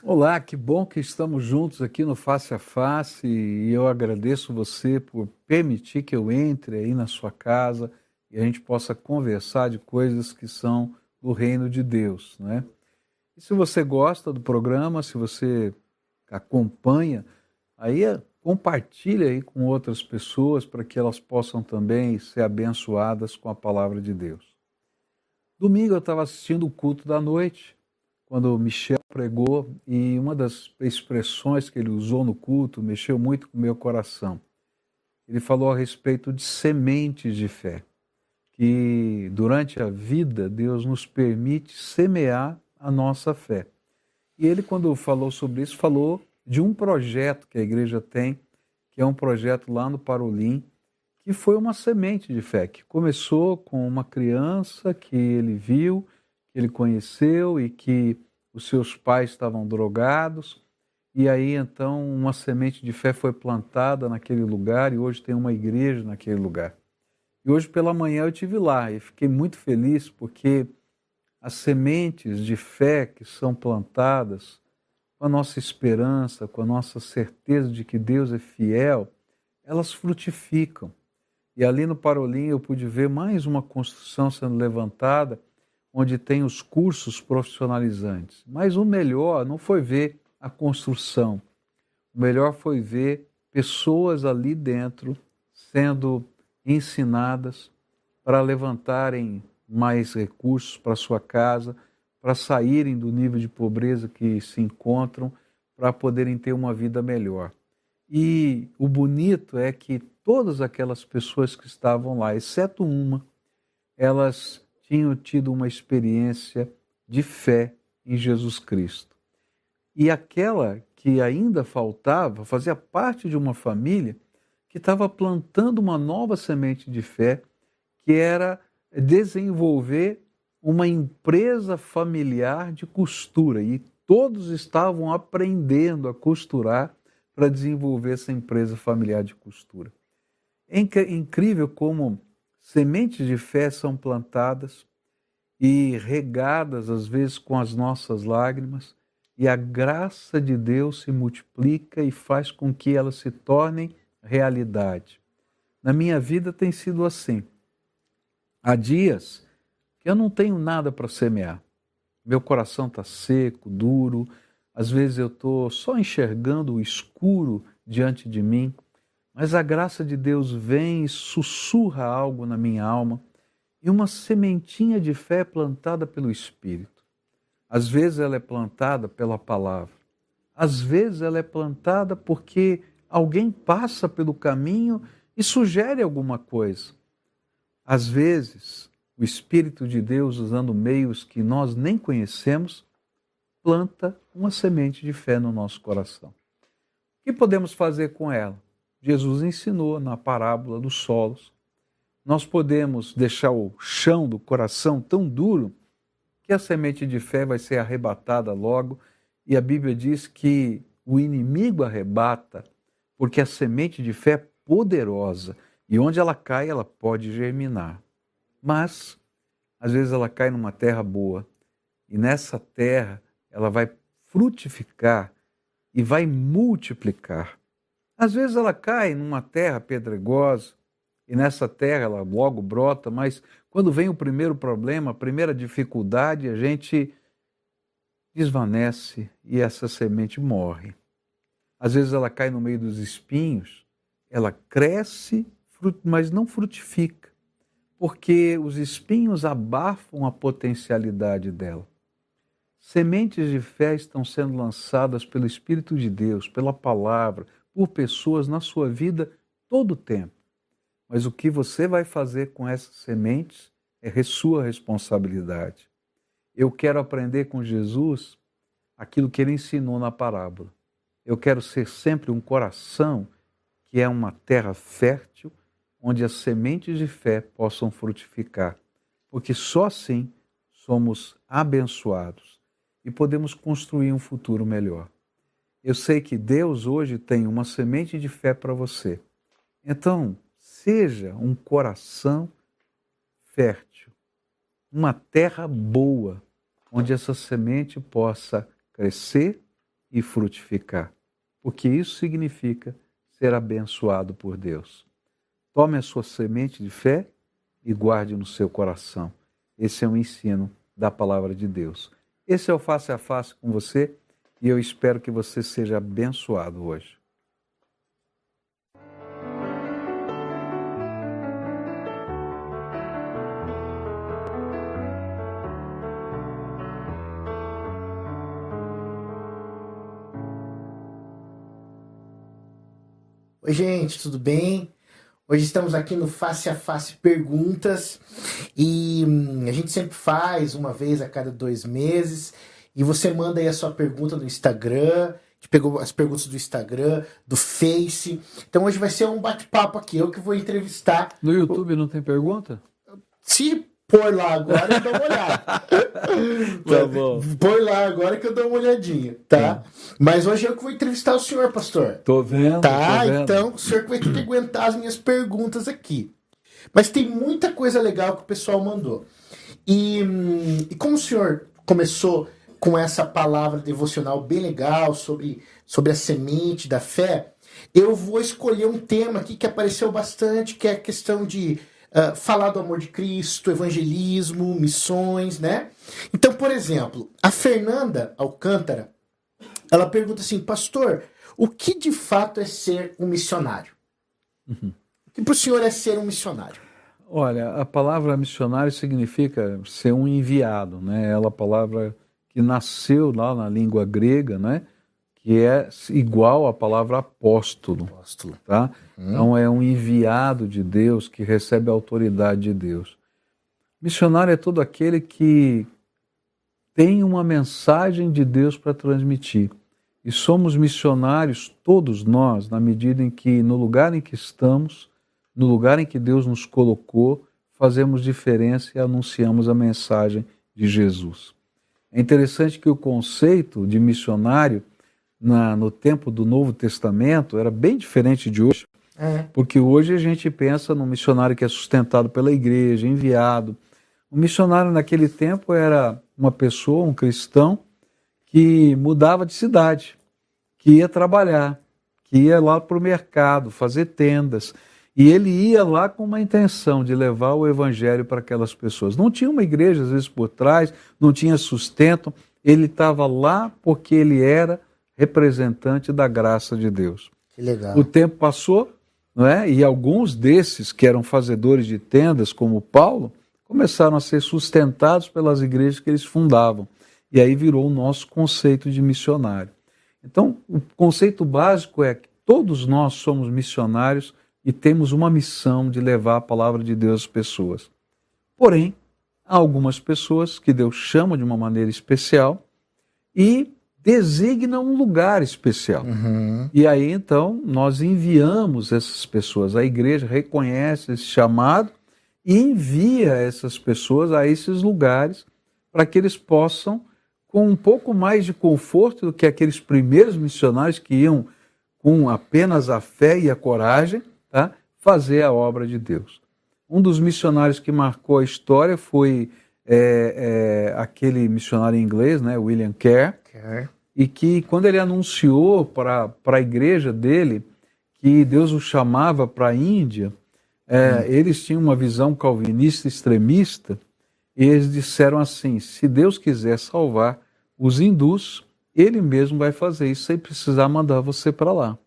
Olá, que bom que estamos juntos aqui no Face a Face e eu agradeço você por permitir que eu entre aí na sua casa e a gente possa conversar de coisas que são do reino de Deus, né? E se você gosta do programa, se você acompanha, aí é, compartilha aí com outras pessoas para que elas possam também ser abençoadas com a palavra de Deus. Domingo eu estava assistindo o culto da noite, quando Michel pregou, e uma das expressões que ele usou no culto mexeu muito com o meu coração. Ele falou a respeito de sementes de fé, que durante a vida Deus nos permite semear a nossa fé. E ele, quando falou sobre isso, falou de um projeto que a igreja tem, que é um projeto lá no Parolim, que foi uma semente de fé, que começou com uma criança que ele viu, ele conheceu e que os seus pais estavam drogados. E aí então uma semente de fé foi plantada naquele lugar e hoje tem uma igreja naquele lugar. E hoje pela manhã eu tive lá e fiquei muito feliz porque as sementes de fé que são plantadas com a nossa esperança, com a nossa certeza de que Deus é fiel, elas frutificam. E ali no Parolim eu pude ver mais uma construção sendo levantada, onde tem os cursos profissionalizantes. Mas o melhor não foi ver a construção, o melhor foi ver pessoas ali dentro sendo ensinadas para levantarem mais recursos para sua casa, para saírem do nível de pobreza que se encontram, para poderem ter uma vida melhor. E o bonito é que todas aquelas pessoas que estavam lá, exceto uma, elas tinham tido uma experiência de fé em Jesus Cristo. E aquela que ainda faltava fazia parte de uma família que estava plantando uma nova semente de fé, que era desenvolver uma empresa familiar de costura. E todos estavam aprendendo a costurar para desenvolver essa empresa familiar de costura. É incrível como sementes de fé são plantadas e regadas, às vezes, com as nossas lágrimas, e a graça de Deus se multiplica e faz com que elas se tornem realidade. Na minha vida tem sido assim. Há dias que eu não tenho nada para semear. Meu coração está seco, duro, às vezes eu estou só enxergando o escuro diante de mim mas a graça de Deus vem e sussurra algo na minha alma e uma sementinha de fé plantada pelo Espírito. Às vezes ela é plantada pela palavra, às vezes ela é plantada porque alguém passa pelo caminho e sugere alguma coisa. Às vezes, o Espírito de Deus, usando meios que nós nem conhecemos, planta uma semente de fé no nosso coração. O que podemos fazer com ela? Jesus ensinou na parábola dos solos. Nós podemos deixar o chão do coração tão duro que a semente de fé vai ser arrebatada logo, e a Bíblia diz que o inimigo arrebata, porque a semente de fé é poderosa e onde ela cai, ela pode germinar. Mas, às vezes, ela cai numa terra boa e nessa terra ela vai frutificar e vai multiplicar. Às vezes ela cai numa terra pedregosa e nessa terra ela logo brota, mas quando vem o primeiro problema, a primeira dificuldade, a gente desvanece e essa semente morre. Às vezes ela cai no meio dos espinhos, ela cresce, mas não frutifica, porque os espinhos abafam a potencialidade dela. Sementes de fé estão sendo lançadas pelo Espírito de Deus, pela palavra, por pessoas na sua vida todo o tempo. Mas o que você vai fazer com essas sementes é sua responsabilidade. Eu quero aprender com Jesus aquilo que ele ensinou na parábola. Eu quero ser sempre um coração que é uma terra fértil, onde as sementes de fé possam frutificar, porque só assim somos abençoados e podemos construir um futuro melhor. Eu sei que Deus hoje tem uma semente de fé para você. Então, seja um coração fértil, uma terra boa, onde essa semente possa crescer e frutificar. Porque isso significa ser abençoado por Deus. Tome a sua semente de fé e guarde no seu coração. Esse é um ensino da palavra de Deus. Esse é o face a face com você e eu espero que você seja abençoado hoje. Oi, gente, tudo bem? Hoje estamos aqui no Face a Face Perguntas e hum, a gente sempre faz uma vez a cada dois meses e você manda aí a sua pergunta no Instagram. Gente pegou as perguntas do Instagram, do Face. Então hoje vai ser um bate-papo aqui. Eu que vou entrevistar. No YouTube não tem pergunta? Se pôr lá agora eu dou uma olhada. tá bom. Põe lá agora que eu dou uma olhadinha, tá? Mas hoje eu que vou entrevistar o senhor, pastor. Tô vendo. Tá, tô vendo. então o senhor que vai ter que aguentar as minhas perguntas aqui. Mas tem muita coisa legal que o pessoal mandou. E, hum, e como o senhor começou com essa palavra devocional bem legal sobre, sobre a semente da fé, eu vou escolher um tema aqui que apareceu bastante, que é a questão de uh, falar do amor de Cristo, evangelismo, missões, né? Então, por exemplo, a Fernanda Alcântara, ela pergunta assim, pastor, o que de fato é ser um missionário? Uhum. O que para o senhor é ser um missionário? Olha, a palavra missionário significa ser um enviado, né? Ela é a palavra que nasceu lá na língua grega, né? Que é igual à palavra apóstolo, Apóstolo. tá? Hum. Então é um enviado de Deus que recebe a autoridade de Deus. Missionário é todo aquele que tem uma mensagem de Deus para transmitir. E somos missionários, todos nós, na medida em que, no lugar em que estamos, no lugar em que Deus nos colocou, fazemos diferença e anunciamos a mensagem de Jesus. É interessante que o conceito de missionário na, no tempo do Novo Testamento era bem diferente de hoje, É. porque hoje a gente pensa num missionário que é sustentado pela igreja, enviado. O missionário naquele tempo era uma pessoa, um cristão, que mudava de cidade, que ia trabalhar, que ia lá para o mercado, fazer tendas. E ele ia lá com uma intenção de levar o evangelho para aquelas pessoas. Não tinha uma igreja, às vezes, por trás, não tinha sustento. Ele estava lá porque ele era representante da graça de Deus. Que legal. O tempo passou, não é? E alguns desses que eram fazedores de tendas, como Paulo, começaram a ser sustentados pelas igrejas que eles fundavam. E aí virou o nosso conceito de missionário. Então, o conceito básico é que todos nós somos missionários e temos uma missão de levar a palavra de Deus às pessoas. Porém, há algumas pessoas que Deus chama de uma maneira especial e designa um lugar especial. Uhum. E aí então nós enviamos essas pessoas. A igreja reconhece esse chamado e envia essas pessoas a esses lugares para que eles possam, com um pouco mais de conforto do que aqueles primeiros missionários que iam com apenas a fé e a coragem? Fazer a obra de Deus. Um dos missionários que marcou a história foi é, é, aquele missionário inglês, né, William Kerr, Quer. e que quando ele anunciou para a igreja dele que Deus o chamava para a Índia, é, eles tinham uma visão calvinista extremista e eles disseram assim: se Deus quiser salvar os hindus, ele mesmo vai fazer isso sem precisar mandar você para lá.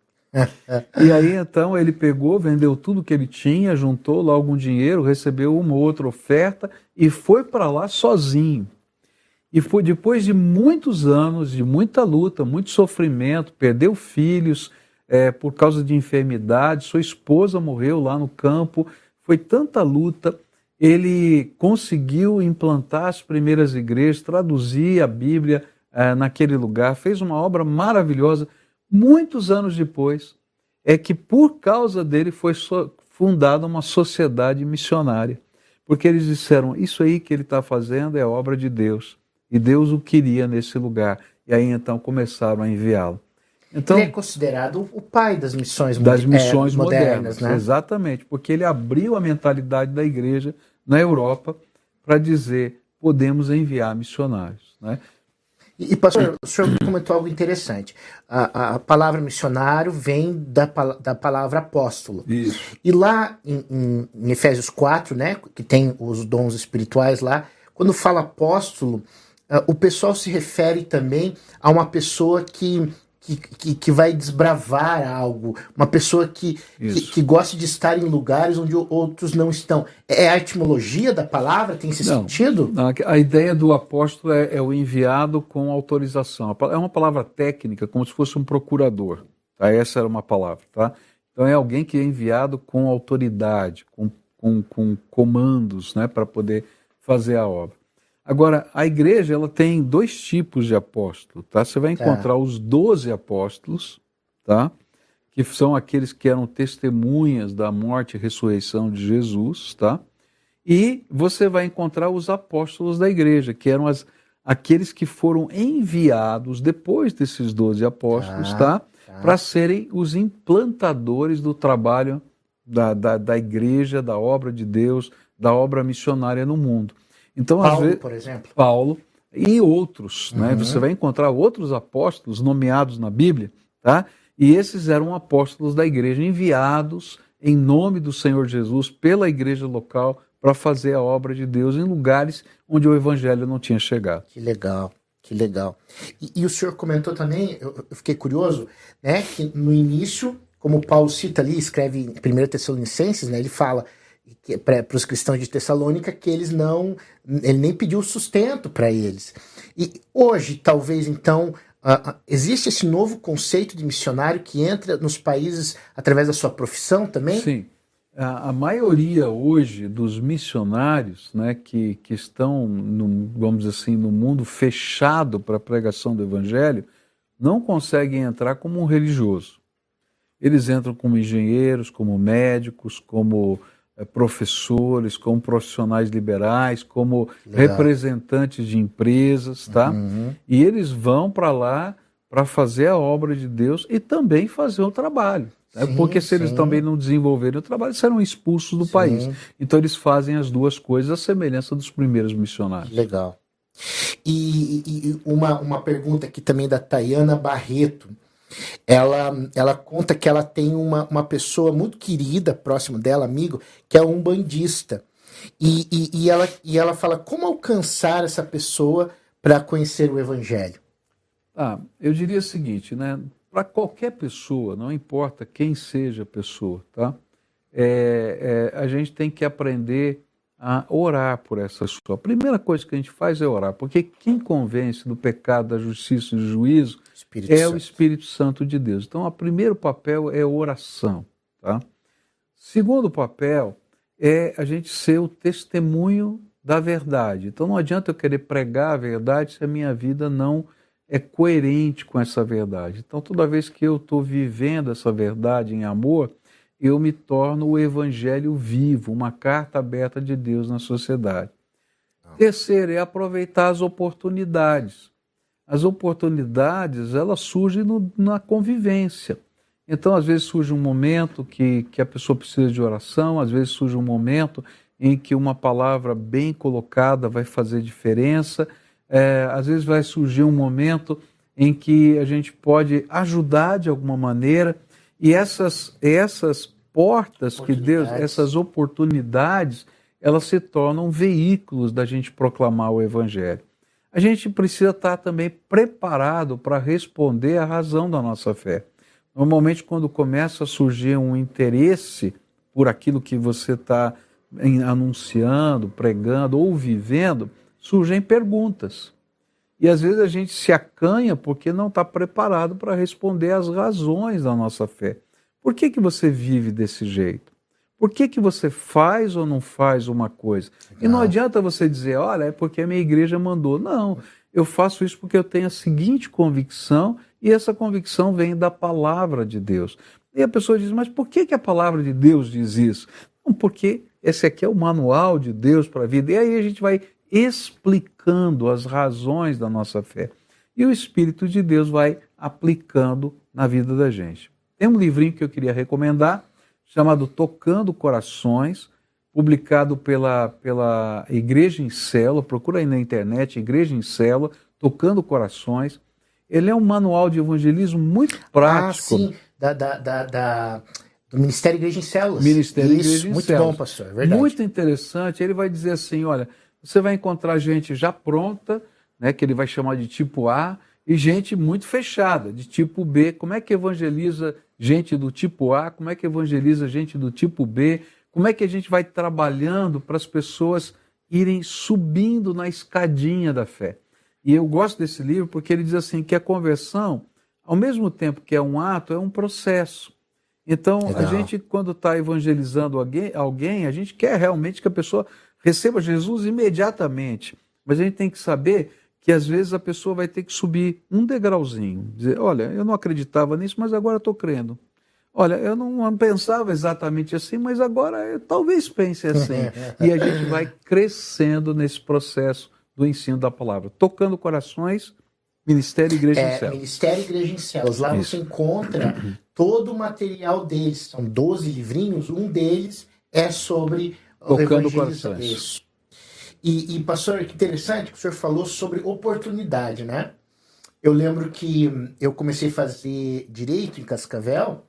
E aí então ele pegou, vendeu tudo que ele tinha, juntou lá algum dinheiro, recebeu uma ou outra oferta e foi para lá sozinho. E foi depois de muitos anos, de muita luta, muito sofrimento, perdeu filhos é, por causa de enfermidade, sua esposa morreu lá no campo, foi tanta luta. Ele conseguiu implantar as primeiras igrejas, traduzir a Bíblia é, naquele lugar, fez uma obra maravilhosa. Muitos anos depois, é que por causa dele foi fundada uma sociedade missionária. Porque eles disseram: Isso aí que ele está fazendo é obra de Deus. E Deus o queria nesse lugar. E aí então começaram a enviá-lo. Então, Ele é considerado o pai das missões, das mo- é, missões modernas, né? exatamente, porque ele abriu a mentalidade da igreja na Europa para dizer podemos enviar missionários, né? E, pastor, o senhor comentou algo interessante. A, a palavra missionário vem da, da palavra apóstolo. Isso. E lá em, em, em Efésios 4, né, que tem os dons espirituais lá, quando fala apóstolo, uh, o pessoal se refere também a uma pessoa que que, que, que, vai desbravar algo, uma pessoa que, que, que, gosta de estar em lugares onde outros não estão. É a etimologia da palavra? Tem esse não, sentido? Não, a ideia do apóstolo é, é, o enviado com autorização. É uma palavra técnica, como se fosse um procurador. Tá? Essa era uma palavra. Tá? Então é alguém que é enviado com autoridade, com, com, com comandos né, para poder fazer a obra. Agora, a igreja ela tem dois tipos de apóstolo, tá? Você vai encontrar é. os doze apóstolos, tá? Que são aqueles que eram testemunhas da morte e ressurreição de Jesus, tá? E você vai encontrar os apóstolos da igreja, que eram as, aqueles que foram enviados depois desses doze apóstolos, ah, tá? tá? Para serem os implantadores do trabalho da, da, da igreja, da obra de Deus, da obra missionária no mundo. Então, Paulo, às vezes, por exemplo. Paulo e outros, né? uhum. né? Você vai encontrar outros apóstolos nomeados na Bíblia, tá? E esses eram apóstolos da igreja enviados em nome do Senhor Jesus pela igreja local para fazer a obra de Deus em lugares onde o evangelho não tinha chegado. Que legal. Que legal. E, e o senhor comentou também, eu, eu, fiquei curioso, né, que no início, como Paulo cita ali, escreve em 1 Tessalonicenses, né, ele fala para os cristãos de Tessalônica que eles não, ele nem pediu sustento para eles. E hoje, talvez então, uh, existe esse novo conceito de missionário que entra nos países através da sua profissão também? Sim. A, a maioria hoje dos missionários né, que, que estão, no, vamos dizer assim, no mundo fechado para a pregação do evangelho, não conseguem entrar como um religioso. Eles entram como engenheiros, como médicos, como professores, como profissionais liberais, como Legal. representantes de empresas, tá? Uhum. E eles vão para lá para fazer a obra de Deus e também fazer o trabalho. Né? Sim, Porque se sim. eles também não desenvolverem o trabalho, serão expulsos do sim. país. Então eles fazem as duas coisas, a semelhança dos primeiros missionários. Legal. E, e uma, uma pergunta aqui também da Tayana Barreto ela, ela conta que ela tem uma, uma pessoa muito querida próximo dela, amigo, que é um bandista. E, e, e, ela, e ela fala como alcançar essa pessoa para conhecer o evangelho. Ah, eu diria o seguinte, né? Para qualquer pessoa, não importa quem seja a pessoa, tá? É, é, a gente tem que aprender a orar por essa pessoa. A primeira coisa que a gente faz é orar, porque quem convence do pecado, da justiça e do juízo Espírito é Santo. o Espírito Santo de Deus. Então, o primeiro papel é oração. Tá? Segundo papel é a gente ser o testemunho da verdade. Então, não adianta eu querer pregar a verdade se a minha vida não é coerente com essa verdade. Então, toda vez que eu estou vivendo essa verdade em amor, eu me torno o evangelho vivo, uma carta aberta de Deus na sociedade. Terceiro é aproveitar as oportunidades as oportunidades elas surgem no, na convivência. Então, às vezes surge um momento que, que a pessoa precisa de oração, às vezes surge um momento em que uma palavra bem colocada vai fazer diferença, é, às vezes vai surgir um momento em que a gente pode ajudar de alguma maneira, e essas, essas portas que Deus, essas oportunidades, elas se tornam veículos da gente proclamar o Evangelho a gente precisa estar também preparado para responder à razão da nossa fé. Normalmente, quando começa a surgir um interesse por aquilo que você está anunciando, pregando ou vivendo, surgem perguntas. E às vezes a gente se acanha porque não está preparado para responder às razões da nossa fé. Por que, que você vive desse jeito? Por que, que você faz ou não faz uma coisa? Legal. E não adianta você dizer, olha, é porque a minha igreja mandou. Não, eu faço isso porque eu tenho a seguinte convicção e essa convicção vem da palavra de Deus. E a pessoa diz, mas por que, que a palavra de Deus diz isso? Não, porque esse aqui é o manual de Deus para a vida. E aí a gente vai explicando as razões da nossa fé. E o Espírito de Deus vai aplicando na vida da gente. Tem um livrinho que eu queria recomendar, chamado Tocando Corações, publicado pela, pela Igreja em Célula, procura aí na internet, Igreja em Célula, Tocando Corações. Ele é um manual de evangelismo muito prático. Ah, sim, da, da, da, da do Ministério Igreja em Células. Ministério Isso, Igreja em muito Células. bom, pastor, é verdade. Muito interessante. Ele vai dizer assim, olha, você vai encontrar gente já pronta, né, que ele vai chamar de tipo A, e gente muito fechada, de tipo B. Como é que evangeliza gente do tipo A? Como é que evangeliza gente do tipo B? Como é que a gente vai trabalhando para as pessoas irem subindo na escadinha da fé? E eu gosto desse livro porque ele diz assim que a conversão, ao mesmo tempo que é um ato, é um processo. Então, Legal. a gente, quando está evangelizando alguém, alguém, a gente quer realmente que a pessoa receba Jesus imediatamente. Mas a gente tem que saber que às vezes a pessoa vai ter que subir um degrauzinho. Dizer, olha, eu não acreditava nisso, mas agora estou crendo. Olha, eu não pensava exatamente assim, mas agora eu talvez pense assim. e a gente vai crescendo nesse processo do ensino da palavra, tocando corações, Ministério Igreja é, em Céus. Ministério Igreja em Céus. Lá Isso. você encontra todo o material deles. São 12 livrinhos, um deles é sobre tocando corações. Isso. E, e, pastor, que interessante que o senhor falou sobre oportunidade, né? Eu lembro que eu comecei a fazer direito em Cascavel,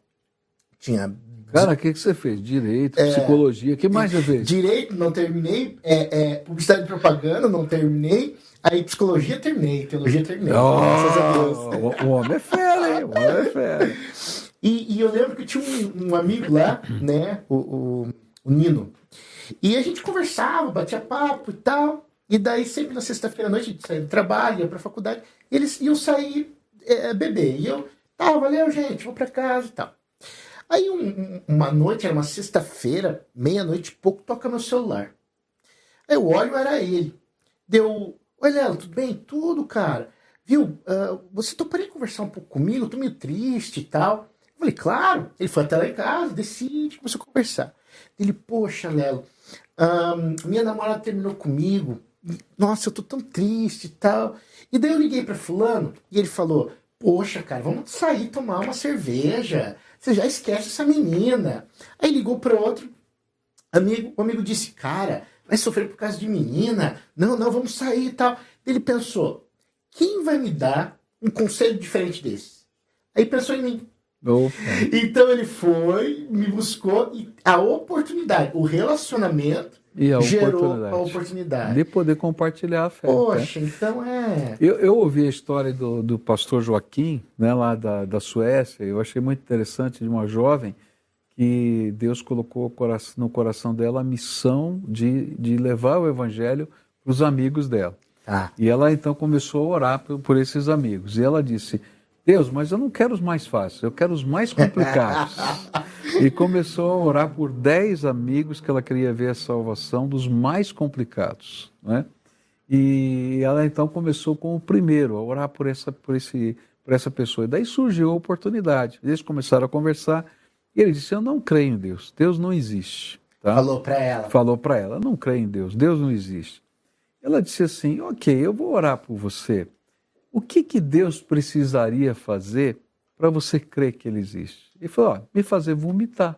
tinha Cara, o que, que você fez? Direito, é, psicologia, o que mais você fez? Direito, não terminei. É, é, publicidade e propaganda, não terminei. Aí psicologia terminei, teologia terminei. Oh, graças a Deus. O, o, homem é fera, hein? O homem é fera. E, e eu lembro que tinha um, um amigo lá, né? O, o, o, Nino. E a gente conversava, batia papo e tal. E daí, sempre na sexta-feira à noite, a gente saía do trabalho, ia pra faculdade. Eles iam sair é, beber. E eu, tá, valeu, gente, vou pra casa e tal. Aí um, uma noite, era uma sexta-feira, meia-noite pouco, toca meu celular. Aí eu olho, era ele. Deu, oi Léo, tudo bem? Tudo, cara. Viu, uh, você toparia conversar um pouco comigo? Eu tô meio triste e tal. Eu falei, claro. Ele foi até lá em casa, decide, começou a conversar. Ele, poxa, Lelo, minha namorada terminou comigo. Nossa, eu tô tão triste e tal. E daí eu liguei para fulano e ele falou, poxa, cara, vamos sair tomar uma cerveja. Você já esquece essa menina. Aí ligou para outro amigo, o amigo disse, cara, vai sofrer por causa de menina. Não, não, vamos sair e tal. Ele pensou, quem vai me dar um conselho diferente desse? Aí pensou em mim. Opa. Então ele foi, me buscou e a oportunidade, o relacionamento e a gerou oportunidade. a oportunidade. De poder compartilhar a fé. Poxa, né? então é. Eu, eu ouvi a história do, do pastor Joaquim, né, lá da, da Suécia, eu achei muito interessante de uma jovem que Deus colocou no coração dela a missão de, de levar o evangelho para os amigos dela. Ah. E ela então começou a orar por, por esses amigos. E ela disse: Deus, mas eu não quero os mais fáceis, eu quero os mais complicados. e começou a orar por dez amigos que ela queria ver a salvação dos mais complicados. Né? E ela então começou com o primeiro, a orar por essa, por esse, por essa pessoa. E daí surgiu a oportunidade. Eles começaram a conversar e ele disse: Eu não creio em Deus, Deus não existe. Tá? Falou para ela. Falou para ela: Não creio em Deus, Deus não existe. Ela disse assim: Ok, eu vou orar por você o que, que Deus precisaria fazer para você crer que Ele existe? Ele falou: ó, me fazer vomitar.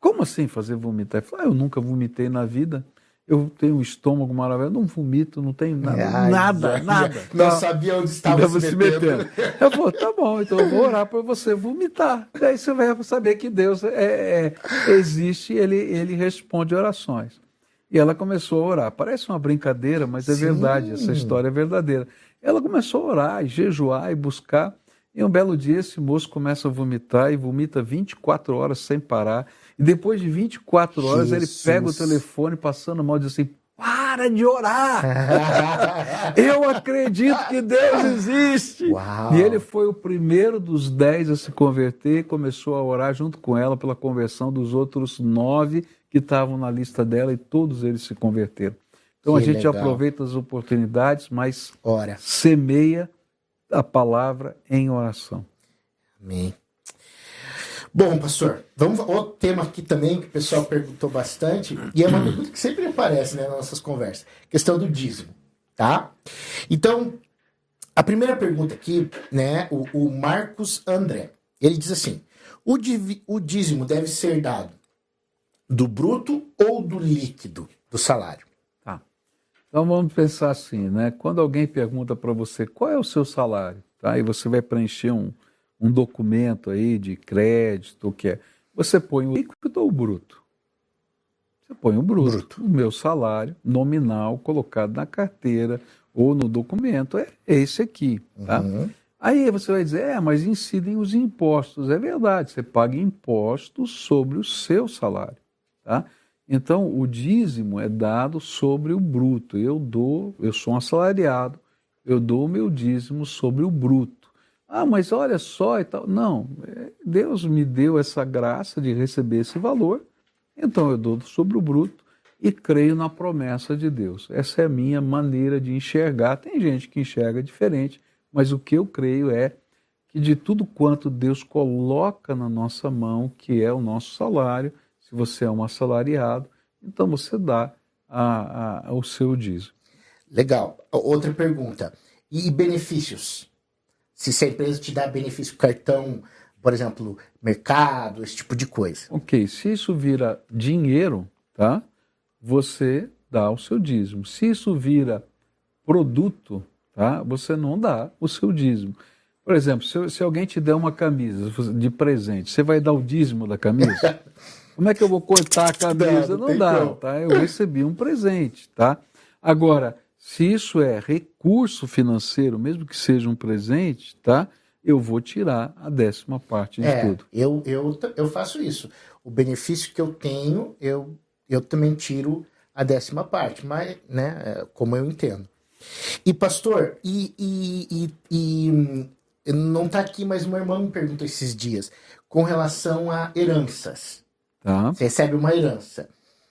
Como assim fazer vomitar? Ele falou: ah, eu nunca vomitei na vida. Eu tenho um estômago maravilhoso, não vomito, não tenho nada, Ai, nada, nada. Não, não sabia onde estava se, se metendo. metendo. Eu falei, tá bom, então eu vou orar para você vomitar. Daí você vai saber que Deus é, é, existe, ele, ele responde orações. E ela começou a orar. Parece uma brincadeira, mas é Sim. verdade, essa história é verdadeira. Ela começou a orar, e jejuar e buscar. E um belo dia esse moço começa a vomitar e vomita 24 horas sem parar. E depois de 24 horas Jesus. ele pega o telefone passando mal e diz assim: para de orar! Eu acredito que Deus existe! Uau. E ele foi o primeiro dos dez a se converter e começou a orar junto com ela pela conversão dos outros nove que estavam na lista dela e todos eles se converteram. Então que a gente legal. aproveita as oportunidades, mas Ora. semeia a palavra em oração. Amém. Bom, pastor, vamos outro tema aqui também que o pessoal perguntou bastante e é uma pergunta que sempre aparece né, nas nossas conversas, questão do dízimo, tá? Então, a primeira pergunta aqui, né, o, o Marcos André, ele diz assim: o, div, o dízimo deve ser dado Do bruto ou do líquido do salário? Então vamos pensar assim, né? Quando alguém pergunta para você qual é o seu salário, tá? E você vai preencher um, um documento aí de crédito, o que é? Você põe o líquido ou o bruto? Você põe o bruto. bruto. O meu salário nominal colocado na carteira ou no documento é esse aqui, tá? Uhum. Aí você vai dizer, é, mas incidem os impostos. É verdade, você paga impostos sobre o seu salário, tá? Então, o dízimo é dado sobre o bruto. Eu dou, eu sou um assalariado, eu dou o meu dízimo sobre o bruto. Ah, mas olha só e tal. Não, é, Deus me deu essa graça de receber esse valor, então eu dou sobre o bruto e creio na promessa de Deus. Essa é a minha maneira de enxergar. Tem gente que enxerga diferente, mas o que eu creio é que de tudo quanto Deus coloca na nossa mão, que é o nosso salário, você é um assalariado, então você dá a, a, o seu dízimo. Legal. Outra pergunta. E benefícios? Se essa empresa te dá benefício, cartão, por exemplo, mercado, esse tipo de coisa. Ok, se isso vira dinheiro, tá? Você dá o seu dízimo. Se isso vira produto, tá? Você não dá o seu dízimo. Por exemplo, se, se alguém te der uma camisa de presente, você vai dar o dízimo da camisa? Como é que eu vou cortar a camisa? Não, não dá, tá? Eu recebi um presente, tá? Agora, se isso é recurso financeiro, mesmo que seja um presente, tá? Eu vou tirar a décima parte de é, tudo. Eu, eu, eu faço isso. O benefício que eu tenho, eu, eu também tiro a décima parte, mas, né, é, como eu entendo. E, pastor, e, e, e, e não está aqui, mas uma irmã me perguntou esses dias com relação a heranças. Tá. Você recebe uma herança.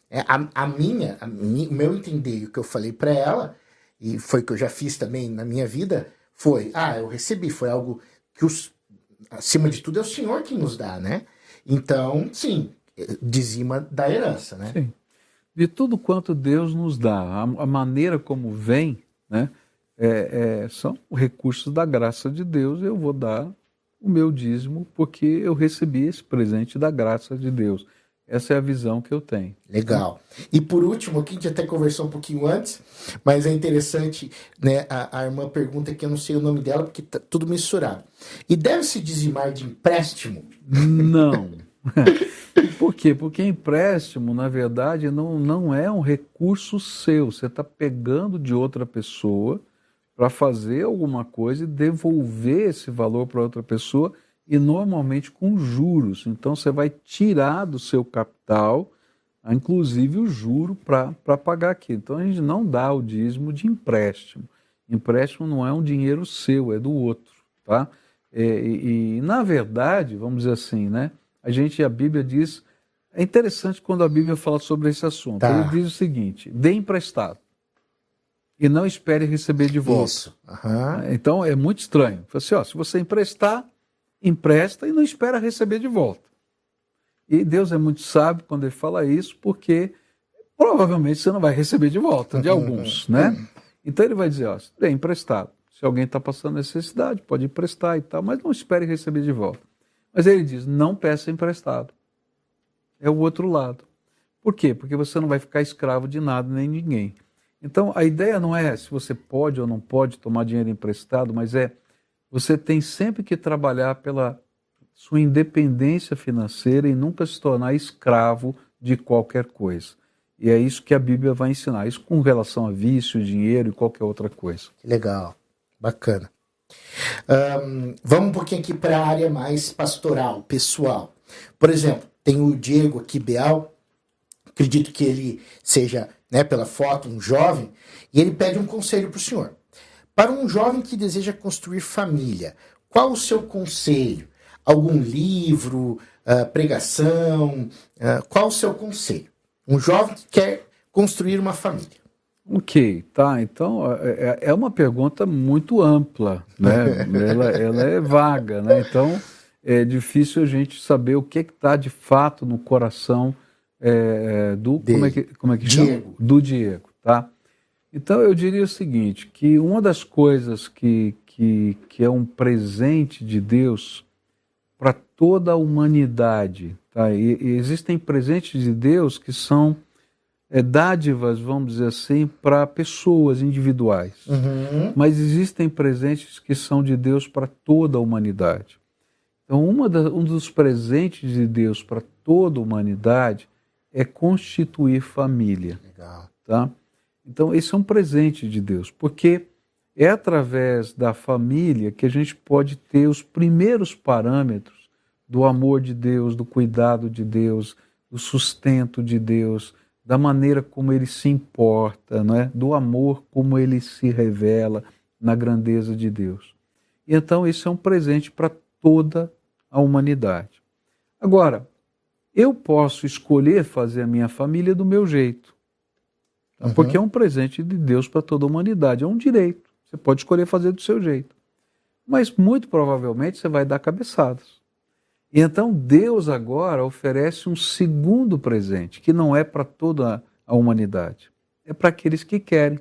É, a, a, minha, a o meu entender, o que eu falei para ela, e foi o que eu já fiz também na minha vida, foi: ah, eu recebi, foi algo que, os, acima de tudo, é o Senhor que nos dá, né? Então, sim, dizima da herança, né? Sim. De tudo quanto Deus nos dá, a, a maneira como vem, né? É, é, são recursos da graça de Deus, eu vou dar o meu dízimo porque eu recebi esse presente da graça de Deus. Essa é a visão que eu tenho. Legal. E por último, aqui a gente até conversou um pouquinho antes, mas é interessante, né? A, a irmã pergunta que eu não sei o nome dela porque tá tudo misturado. E deve-se dizimar de empréstimo? Não. Por quê? Porque empréstimo, na verdade, não, não é um recurso seu. Você está pegando de outra pessoa para fazer alguma coisa e devolver esse valor para outra pessoa e normalmente com juros. Então você vai tirar do seu capital, inclusive o juro, para pagar aquilo. Então a gente não dá o dízimo de empréstimo. Empréstimo não é um dinheiro seu, é do outro. Tá? É, e, e, na verdade, vamos dizer assim, né? A gente, a Bíblia diz. É interessante quando a Bíblia fala sobre esse assunto. Tá. Ele diz o seguinte: dê emprestado e não espere receber de volta. Isso. Uhum. Então é muito estranho. Assim, ó, se você emprestar, empresta e não espera receber de volta. E Deus é muito sábio quando ele fala isso, porque provavelmente você não vai receber de volta, de alguns, né? Então ele vai dizer, ó, é emprestado. Se alguém está passando necessidade, pode emprestar e tal, mas não espere receber de volta. Mas ele diz, não peça emprestado. É o outro lado. Por quê? Porque você não vai ficar escravo de nada nem ninguém. Então a ideia não é se você pode ou não pode tomar dinheiro emprestado, mas é você tem sempre que trabalhar pela sua independência financeira e nunca se tornar escravo de qualquer coisa. E é isso que a Bíblia vai ensinar. Isso com relação a vício, dinheiro e qualquer outra coisa. Legal, bacana. Um, vamos um pouquinho aqui para a área mais pastoral, pessoal. Por exemplo, tem o Diego aqui, Beal. Acredito que ele seja, né, pela foto, um jovem. E ele pede um conselho para o senhor. Para um jovem que deseja construir família, qual o seu conselho? Algum livro, uh, pregação? Uh, qual o seu conselho? Um jovem que quer construir uma família. Ok, tá. Então é, é, é uma pergunta muito ampla, né? ela, ela é vaga, né? Então é difícil a gente saber o que está de fato no coração é, do como é que como é que chama? Diego. do Diego, tá? Então eu diria o seguinte, que uma das coisas que, que, que é um presente de Deus para toda a humanidade, Tá? E, e existem presentes de Deus que são é, dádivas, vamos dizer assim, para pessoas individuais. Uhum. Mas existem presentes que são de Deus para toda a humanidade. Então, uma da, um dos presentes de Deus para toda a humanidade é constituir família. Legal. Tá? Então, esse é um presente de Deus, porque é através da família que a gente pode ter os primeiros parâmetros do amor de Deus, do cuidado de Deus, do sustento de Deus, da maneira como ele se importa, né? do amor como ele se revela na grandeza de Deus. E então, isso é um presente para toda a humanidade. Agora, eu posso escolher fazer a minha família do meu jeito. Uhum. Porque é um presente de Deus para toda a humanidade, é um direito. Você pode escolher fazer do seu jeito. Mas muito provavelmente você vai dar cabeçadas. E então Deus agora oferece um segundo presente, que não é para toda a humanidade, é para aqueles que querem,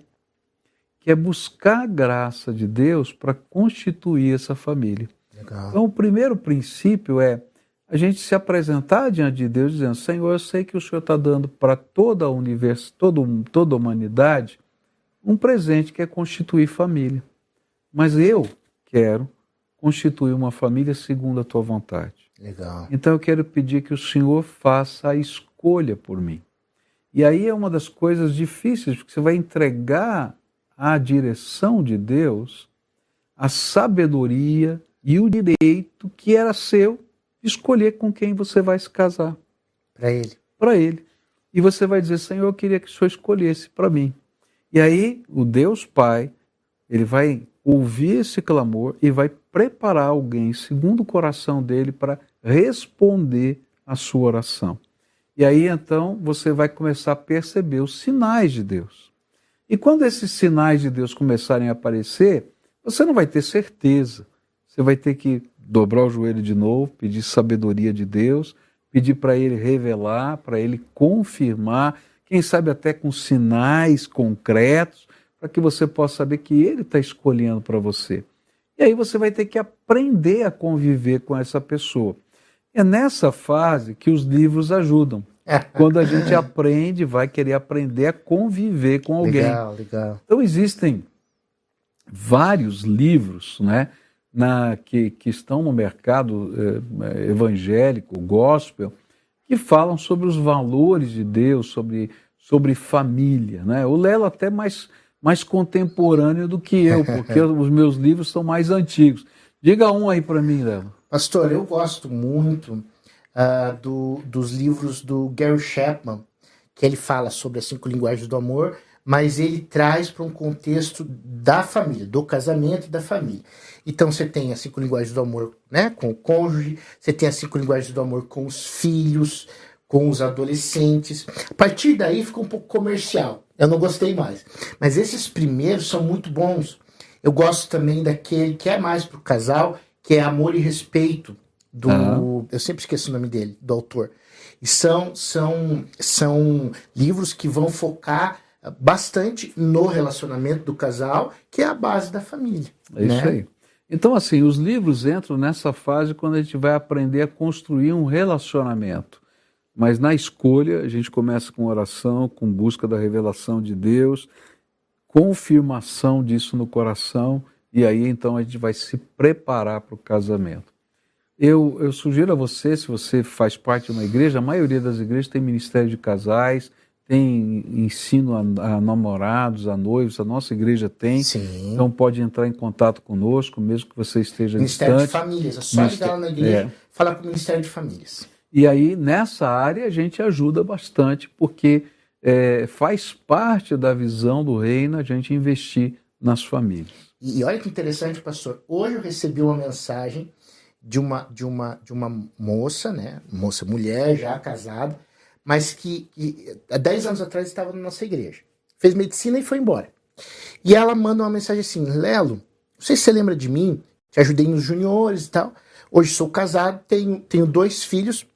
que é buscar a graça de Deus para constituir essa família. Legal. Então, o primeiro princípio é a gente se apresentar diante de Deus dizendo: Senhor, eu sei que o Senhor está dando para toda a universo, todo, toda a humanidade, um presente que é constituir família. Mas eu quero constituir uma família segundo a tua vontade. Legal. Então eu quero pedir que o Senhor faça a escolha por mim. E aí é uma das coisas difíceis, porque você vai entregar à direção de Deus a sabedoria e o direito que era seu escolher com quem você vai se casar. Para ele. Para ele. E você vai dizer, Senhor, eu queria que o Senhor escolhesse para mim. E aí o Deus Pai, ele vai ouvir esse clamor e vai preparar alguém segundo o coração dele para responder a sua oração. E aí então você vai começar a perceber os sinais de Deus. E quando esses sinais de Deus começarem a aparecer, você não vai ter certeza. Você vai ter que dobrar o joelho de novo, pedir sabedoria de Deus, pedir para ele revelar, para ele confirmar, quem sabe até com sinais concretos, para que você possa saber que ele está escolhendo para você. E aí você vai ter que aprender a conviver com essa pessoa. É nessa fase que os livros ajudam. Quando a gente aprende, vai querer aprender a conviver com alguém. Legal, legal. Então existem vários livros, né, na, que, que estão no mercado eh, evangélico, gospel, que falam sobre os valores de Deus, sobre, sobre família. Né? O Lelo até mais mais contemporâneo do que eu, porque os meus livros são mais antigos. Diga um aí para mim, Léo. Pastor, eu gosto muito uh, do, dos livros do Gary Chapman, que ele fala sobre as cinco linguagens do amor, mas ele traz para um contexto da família, do casamento e da família. Então você tem as cinco linguagens do amor né, com o cônjuge, você tem as cinco linguagens do amor com os filhos, com os adolescentes. A partir daí fica um pouco comercial. Eu não gostei mais. Mas esses primeiros são muito bons. Eu gosto também daquele que é mais pro casal, que é Amor e Respeito, do. Aham. Eu sempre esqueço o nome dele, do autor. E são, são, são livros que vão focar bastante no relacionamento do casal, que é a base da família. É isso né? aí. Então, assim, os livros entram nessa fase quando a gente vai aprender a construir um relacionamento. Mas na escolha, a gente começa com oração, com busca da revelação de Deus, confirmação disso no coração, e aí então a gente vai se preparar para o casamento. Eu, eu sugiro a você, se você faz parte de uma igreja, a maioria das igrejas tem ministério de casais, tem ensino a, a namorados, a noivos, a nossa igreja tem. Sim. Então pode entrar em contato conosco, mesmo que você esteja Ministério de distante. Famílias. É só Ministério- ligar lá na igreja, é. falar com o Ministério de Famílias. E aí, nessa área, a gente ajuda bastante, porque é, faz parte da visão do reino a gente investir nas famílias. E, e olha que interessante, pastor. Hoje eu recebi uma mensagem de uma, de uma, de uma moça, né? Moça, mulher, já casada, mas que, que há 10 anos atrás estava na nossa igreja. Fez medicina e foi embora. E ela manda uma mensagem assim: Lelo, não sei se você lembra de mim, te ajudei nos juniores e tal. Hoje sou casado, tenho, tenho dois filhos,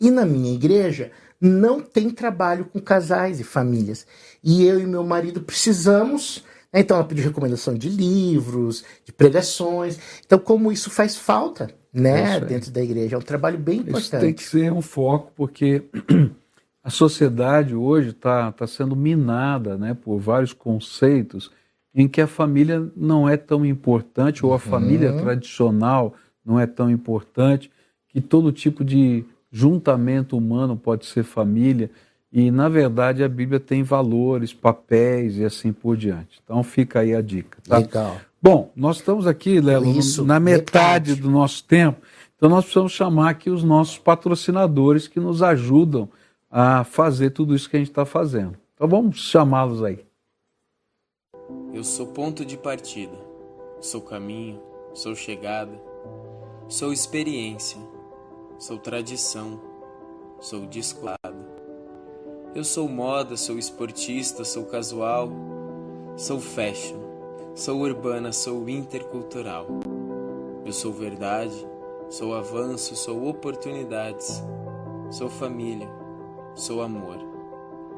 e na minha igreja não tem trabalho com casais e famílias. E eu e meu marido precisamos Então ela pediu recomendação de livros, de pregações. Então, como isso faz falta, né, dentro da igreja, é um trabalho bem importante. Isso tem que ser um foco, porque a sociedade hoje está tá sendo minada, né, por vários conceitos em que a família não é tão importante ou a uhum. família tradicional não é tão importante, que todo tipo de juntamento humano pode ser família. E, na verdade, a Bíblia tem valores, papéis e assim por diante. Então, fica aí a dica. Tá? Legal. Bom, nós estamos aqui, Lelo, Isso, na metade, metade do nosso tempo. Então, nós precisamos chamar aqui os nossos patrocinadores que nos ajudam a fazer tudo isso que a gente está fazendo. Então, vamos chamá-los aí. Eu sou ponto de partida, sou caminho, sou chegada, sou experiência, sou tradição, sou descolado eu sou moda, sou esportista, sou casual, sou fashion, sou urbana, sou intercultural. Eu sou verdade, sou avanço, sou oportunidades, sou família, sou amor,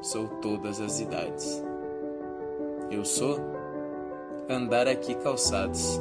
sou todas as idades. Eu sou andar aqui calçados.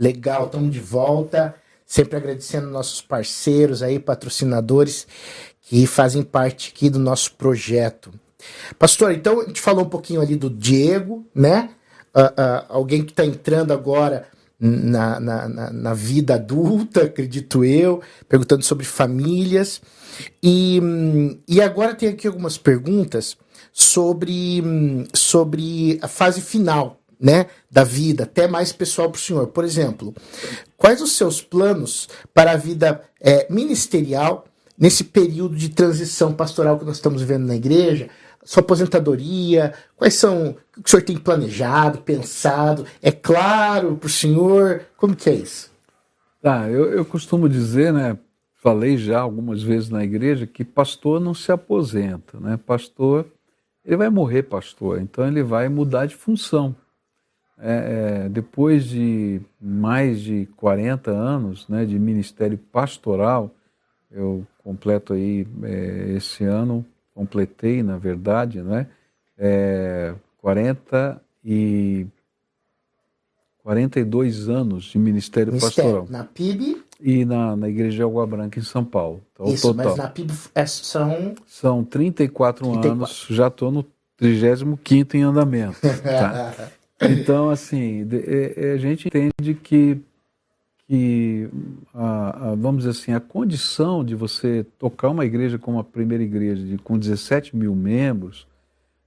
Legal, estamos de volta. Sempre agradecendo nossos parceiros aí, patrocinadores que fazem parte aqui do nosso projeto. Pastor, então a gente falou um pouquinho ali do Diego, né? Uh, uh, alguém que está entrando agora na, na, na, na, vida adulta, acredito eu, perguntando sobre famílias. E, e agora tem aqui algumas perguntas sobre, sobre a fase final né, da vida, até mais pessoal para o senhor. Por exemplo, quais os seus planos para a vida é, ministerial nesse período de transição pastoral que nós estamos vivendo na igreja? Sua aposentadoria, quais são o que o senhor tem planejado, pensado? É claro para o senhor? Como que é isso? Tá, eu, eu costumo dizer, né, falei já algumas vezes na igreja, que pastor não se aposenta, né? Pastor, ele vai morrer pastor, então ele vai mudar de função é, é, depois de mais de 40 anos né, de ministério pastoral, eu completo aí é, esse ano, completei na verdade, né, é, 40 e 42 anos de ministério, ministério pastoral. Na PIB? E na, na Igreja de Água Branca, em São Paulo. Então, Isso, total. mas na PIB é, são... São 34, 34. anos, já estou no 35 em andamento. Tá? Então, assim, a gente entende que, que a, a, vamos dizer assim, a condição de você tocar uma igreja como a primeira igreja, de, com 17 mil membros,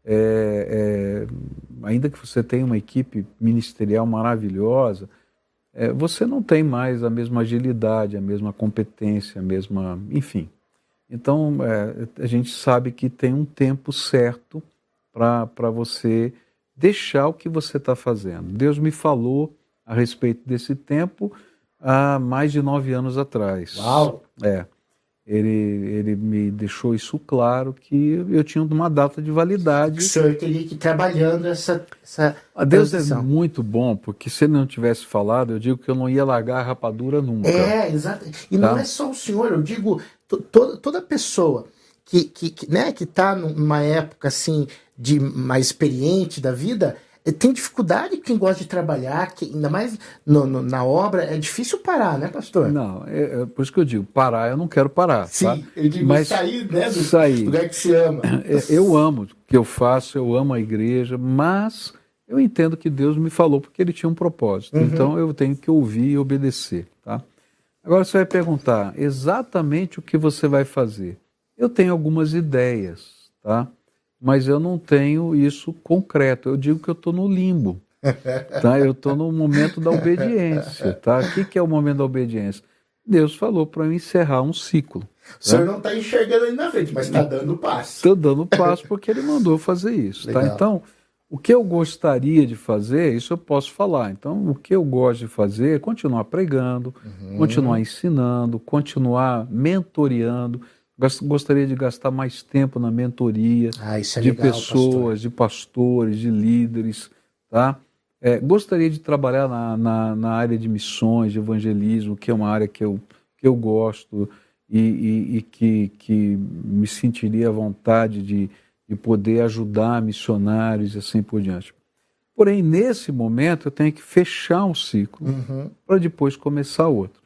é, é, ainda que você tenha uma equipe ministerial maravilhosa, é, você não tem mais a mesma agilidade, a mesma competência, a mesma. Enfim. Então, é, a gente sabe que tem um tempo certo para você deixar o que você está fazendo. Deus me falou a respeito desse tempo há mais de nove anos atrás. Uau! É. Ele, ele me deixou isso claro que eu tinha uma data de validade. O senhor teria que ir trabalhando essa, essa a Deus é transição. é muito bom, porque se ele não tivesse falado, eu digo que eu não ia largar a rapadura nunca. É, exato. E tá? não é só o senhor, eu digo toda, toda pessoa que, que, que né, que está numa época assim de mais experiente da vida, eh, tem dificuldade quem gosta de trabalhar, que, ainda mais no, no, na obra, é difícil parar, né, pastor? Não, é, é, por isso que eu digo, parar eu não quero parar. Sim, tá? eu digo Mas sair, né, do sair. lugar que se ama. É, eu amo o que eu faço, eu amo a igreja, mas eu entendo que Deus me falou porque ele tinha um propósito. Uhum. Então eu tenho que ouvir e obedecer, tá? Agora você vai perguntar exatamente o que você vai fazer. Eu tenho algumas ideias, tá? Mas eu não tenho isso concreto. Eu digo que eu estou no limbo. Tá? Eu estou no momento da obediência. Tá? O que, que é o momento da obediência? Deus falou para eu encerrar um ciclo. O senhor não está enxergando ali na frente, mas está dando passo. Estou dando passo porque ele mandou fazer isso. Tá? Então, o que eu gostaria de fazer, isso eu posso falar. Então, o que eu gosto de fazer é continuar pregando, uhum. continuar ensinando, continuar mentoreando. Gostaria de gastar mais tempo na mentoria ah, é de legal, pessoas, pastor. de pastores, de líderes, tá? É, gostaria de trabalhar na, na, na, área de missões, de evangelismo, que é uma área que eu, que eu gosto e, e, e que, que me sentiria à vontade de, de poder ajudar missionários e assim por diante. Porém, nesse momento, eu tenho que fechar um ciclo uhum. para depois começar outro.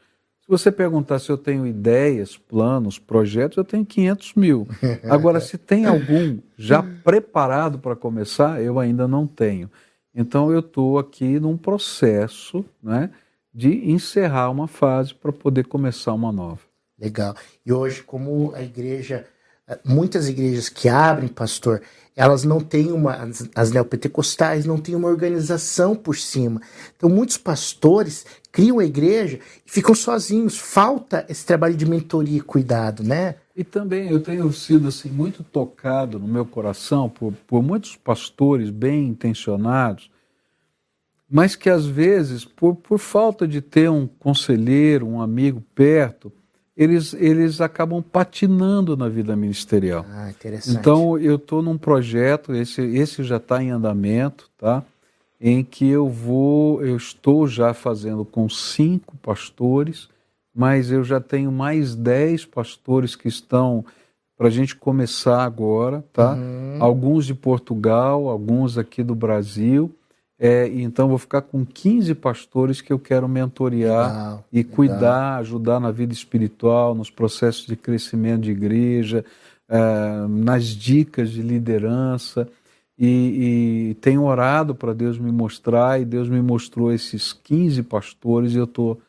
Se você perguntar se eu tenho ideias, planos, projetos, eu tenho 500 mil. Agora, se tem algum já preparado para começar, eu ainda não tenho. Então, eu estou aqui num processo né, de encerrar uma fase para poder começar uma nova. Legal. E hoje, como a igreja, muitas igrejas que abrem, pastor, elas não têm uma, as neopentecostais não têm uma organização por cima. Então, muitos pastores criam a igreja e ficam sozinhos. Falta esse trabalho de mentoria e cuidado, né? E também eu tenho sido assim muito tocado no meu coração por, por muitos pastores bem intencionados, mas que às vezes, por, por falta de ter um conselheiro, um amigo perto, eles, eles acabam patinando na vida ministerial. Ah, interessante. Então, eu estou num projeto, esse, esse já está em andamento, tá? Em que eu vou, eu estou já fazendo com cinco pastores, mas eu já tenho mais dez pastores que estão para a gente começar agora, tá? Uhum. Alguns de Portugal, alguns aqui do Brasil, é, então, vou ficar com 15 pastores que eu quero mentorear legal, e cuidar, legal. ajudar na vida espiritual, nos processos de crescimento de igreja, é, nas dicas de liderança. E, e tenho orado para Deus me mostrar, e Deus me mostrou esses 15 pastores, e eu estou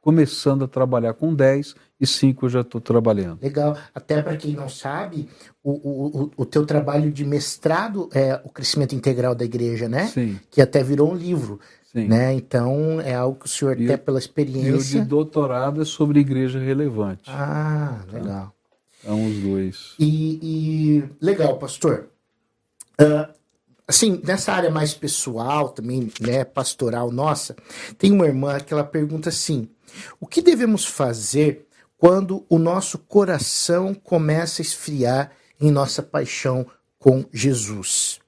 começando a trabalhar com 10 e 5 eu já estou trabalhando. Legal. Até para quem não sabe, o, o, o teu trabalho de mestrado é o crescimento integral da igreja, né? Sim. Que até virou um livro. Sim. Né? Então é algo que o senhor, e até pela experiência. E o de doutorado é sobre igreja relevante. Ah, tá? legal. Então, os dois. E, e... legal, pastor. Uh, assim, nessa área mais pessoal também, né, pastoral nossa, tem uma irmã que ela pergunta assim: o que devemos fazer quando o nosso coração começa a esfriar em nossa paixão com Jesus?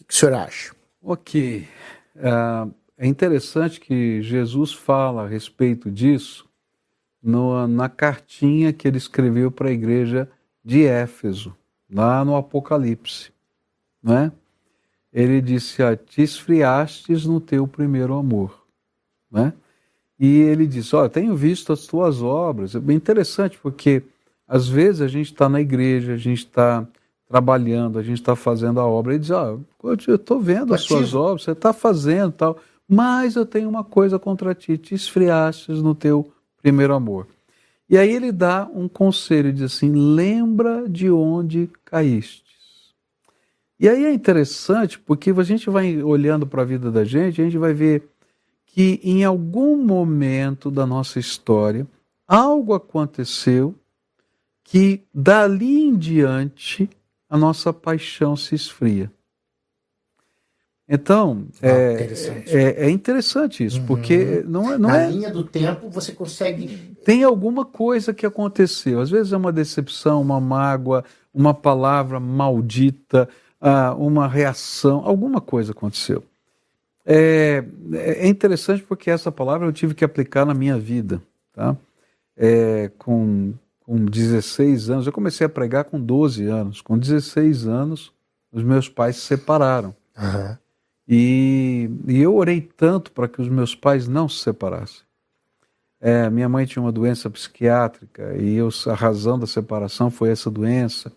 O que o senhor acha? Ok. Uh, é interessante que Jesus fala a respeito disso no, na cartinha que ele escreveu para a igreja de Éfeso, lá no Apocalipse. Né? Ele disse: ah, Te esfriastes no teu primeiro amor. Né? E ele disse: Olha, tenho visto as tuas obras. É bem interessante, porque às vezes a gente está na igreja, a gente está trabalhando, a gente está fazendo a obra, e diz: Ó, oh, eu estou vendo as suas obras, você está fazendo tal, mas eu tenho uma coisa contra ti, te esfriastes no teu primeiro amor. E aí ele dá um conselho, diz assim: lembra de onde caístes. E aí é interessante, porque a gente vai olhando para a vida da gente, a gente vai ver que em algum momento da nossa história algo aconteceu que dali em diante a nossa paixão se esfria. Então, ah, é, interessante. É, é, interessante isso, uhum. porque não, é, não Na é. Na linha do tempo você consegue. Tem alguma coisa que aconteceu. Às vezes é uma decepção, uma mágoa, uma palavra maldita, ah, uma reação, alguma coisa aconteceu. É, é interessante porque essa palavra eu tive que aplicar na minha vida. Tá? É, com, com 16 anos, eu comecei a pregar com 12 anos. Com 16 anos, os meus pais se separaram. Uhum. E, e, eu orei tanto para que os meus pais não se separassem. É, minha mãe tinha uma doença psiquiátrica e eu, a razão da separação foi essa doença.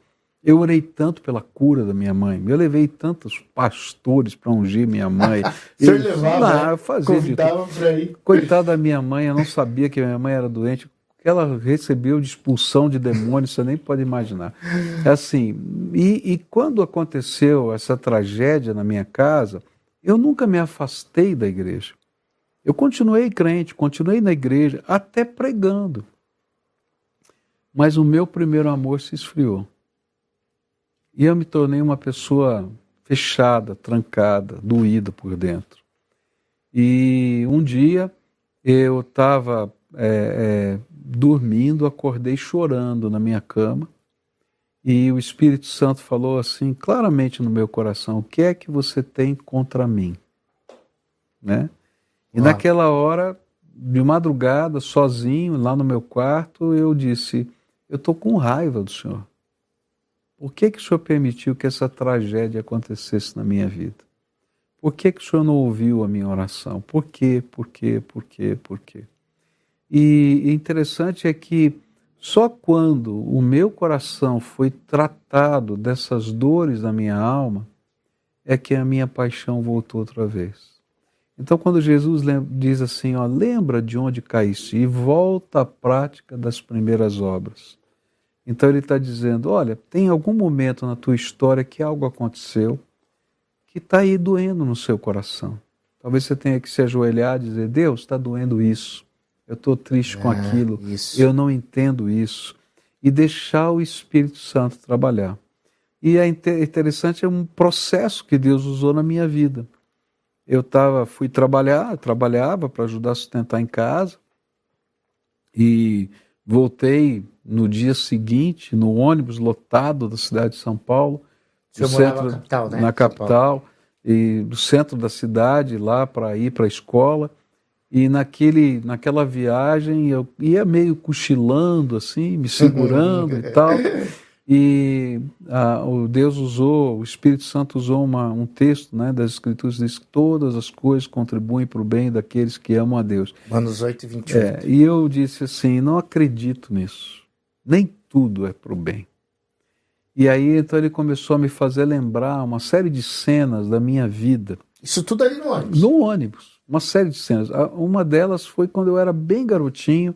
Eu orei tanto pela cura da minha mãe. Eu levei tantos pastores para ungir minha mãe. Você eu, levava, né? fazia Convidava para ir. Coitada da minha mãe, eu não sabia que minha mãe era doente. Ela recebeu de expulsão de demônios, você nem pode imaginar. É assim, e, e quando aconteceu essa tragédia na minha casa, eu nunca me afastei da igreja. Eu continuei crente, continuei na igreja, até pregando. Mas o meu primeiro amor se esfriou. E eu me tornei uma pessoa fechada, trancada, doída por dentro. E um dia eu estava é, é, dormindo, acordei chorando na minha cama. E o Espírito Santo falou assim, claramente no meu coração: O que é que você tem contra mim? Né? E Uau. naquela hora, de madrugada, sozinho, lá no meu quarto, eu disse: Eu estou com raiva do Senhor. Por que, que o Senhor permitiu que essa tragédia acontecesse na minha vida? Por que, que o Senhor não ouviu a minha oração? Por quê? Por quê? Por quê? Por quê? E interessante é que só quando o meu coração foi tratado dessas dores da minha alma é que a minha paixão voltou outra vez. Então, quando Jesus diz assim, ó, lembra de onde caíste e volta à prática das primeiras obras. Então ele está dizendo, olha, tem algum momento na tua história que algo aconteceu que está aí doendo no seu coração. Talvez você tenha que se ajoelhar e dizer, Deus, está doendo isso. Eu estou triste é, com aquilo. Isso. Eu não entendo isso. E deixar o Espírito Santo trabalhar. E é interessante, é um processo que Deus usou na minha vida eu tava, fui trabalhar, trabalhava para ajudar a sustentar em casa e voltei no dia seguinte no ônibus lotado da cidade de São Paulo, Você centro, na capital, né? Na capital e do centro da cidade lá para ir para a escola. E naquele, naquela viagem eu ia meio cochilando assim, me segurando e tal. E ah, o Deus usou, o Espírito Santo usou uma, um texto né, das Escrituras, diz que todas as coisas contribuem para o bem daqueles que amam a Deus. Romanos 8 e 28. É, e eu disse assim: não acredito nisso. Nem tudo é para o bem. E aí então ele começou a me fazer lembrar uma série de cenas da minha vida. Isso tudo ali no ônibus? No ônibus. Uma série de cenas. Uma delas foi quando eu era bem garotinho,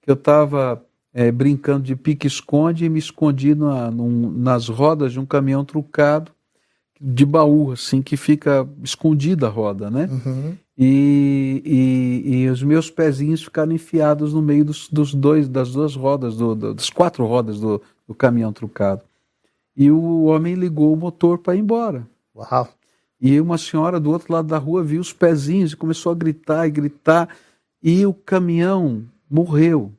que eu estava é, brincando de pique-esconde e me escondi na, num, nas rodas de um caminhão trucado de baú, assim, que fica escondida a roda, né? Uhum. E, e, e, os meus pezinhos ficaram enfiados no meio dos, dos dois, das duas rodas, do, do, das quatro rodas do, do caminhão trucado. E o homem ligou o motor para ir embora. Uau! E uma senhora do outro lado da rua viu os pezinhos e começou a gritar e gritar. E o caminhão morreu.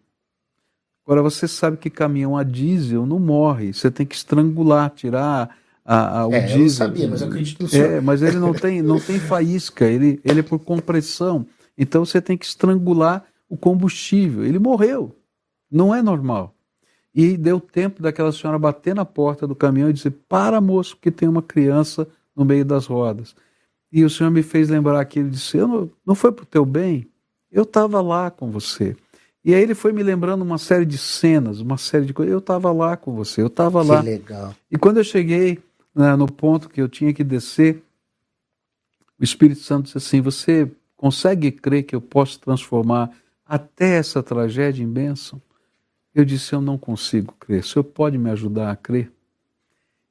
Agora, você sabe que caminhão a diesel não morre, você tem que estrangular, tirar a, a, o é, diesel. Eu sabia, mas eu acredito no senhor. É, mas ele não tem, não tem faísca, ele, ele é por compressão. Então você tem que estrangular o combustível. Ele morreu. Não é normal. E deu tempo daquela senhora bater na porta do caminhão e dizer: Para, moço, que tem uma criança no meio das rodas. E o senhor me fez lembrar que ele disse: não, não foi para o teu bem? Eu estava lá com você. E aí ele foi me lembrando uma série de cenas, uma série de coisas. Eu estava lá com você, eu estava lá. Que legal. E quando eu cheguei né, no ponto que eu tinha que descer, o Espírito Santo disse assim: Você consegue crer que eu posso transformar até essa tragédia em bênção? Eu disse: Eu não consigo crer. O senhor pode me ajudar a crer?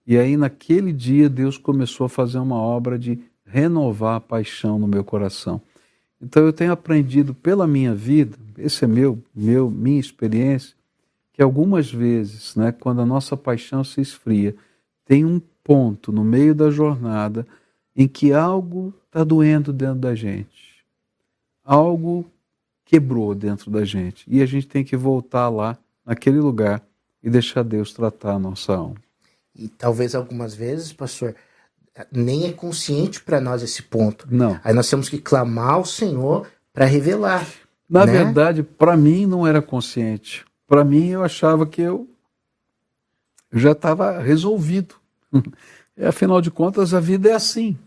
E aí, naquele dia, Deus começou a fazer uma obra de renovar a paixão no meu coração. Então eu tenho aprendido pela minha vida, esse é meu, meu, minha experiência, que algumas vezes, né, quando a nossa paixão se esfria, tem um ponto no meio da jornada em que algo está doendo dentro da gente, algo quebrou dentro da gente e a gente tem que voltar lá naquele lugar e deixar Deus tratar a nossa alma. E talvez algumas vezes, pastor, nem é consciente para nós esse ponto. Não. Aí nós temos que clamar ao Senhor para revelar. Na né? verdade, para mim não era consciente. Para mim eu achava que eu já estava resolvido. Afinal de contas, a vida é assim.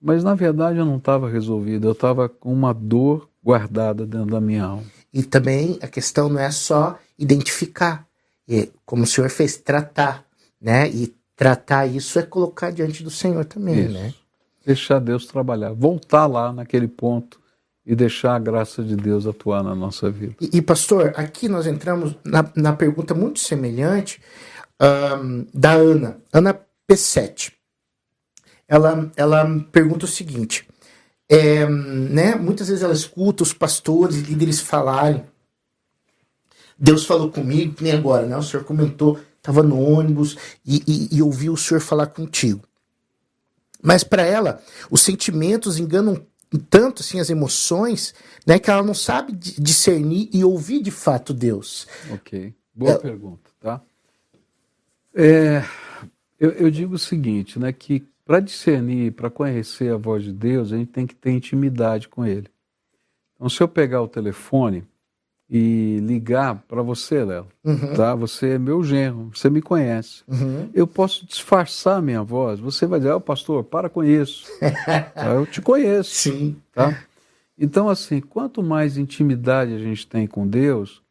Mas na verdade eu não estava resolvido, eu estava com uma dor guardada dentro da minha alma. E também a questão não é só identificar, é, como o senhor fez, tratar, né? E tratar isso é colocar diante do Senhor também, isso. né? Deixar Deus trabalhar, voltar lá naquele ponto e deixar a graça de Deus atuar na nossa vida. E, e pastor, aqui nós entramos na, na pergunta muito semelhante um, da Ana, Ana P7. Ela, ela pergunta o seguinte: é, né, muitas vezes ela escuta os pastores, líderes falarem. Deus falou comigo, nem agora, né? O senhor comentou, estava no ônibus e, e, e ouviu o senhor falar contigo. Mas para ela, os sentimentos enganam tanto assim as emoções, né, que ela não sabe discernir e ouvir de fato Deus. Ok, boa é... pergunta, tá? É, eu, eu, digo o seguinte, né, que para discernir, para conhecer a voz de Deus, a gente tem que ter intimidade com Ele. Então, se eu pegar o telefone e ligar para você, Léo, uhum. tá? Você é meu genro, você me conhece. Uhum. Eu posso disfarçar minha voz. Você vai dizer, oh, pastor, para com isso. Tá? eu te conheço. Sim. Tá? Então, assim, quanto mais intimidade a gente tem com Deus,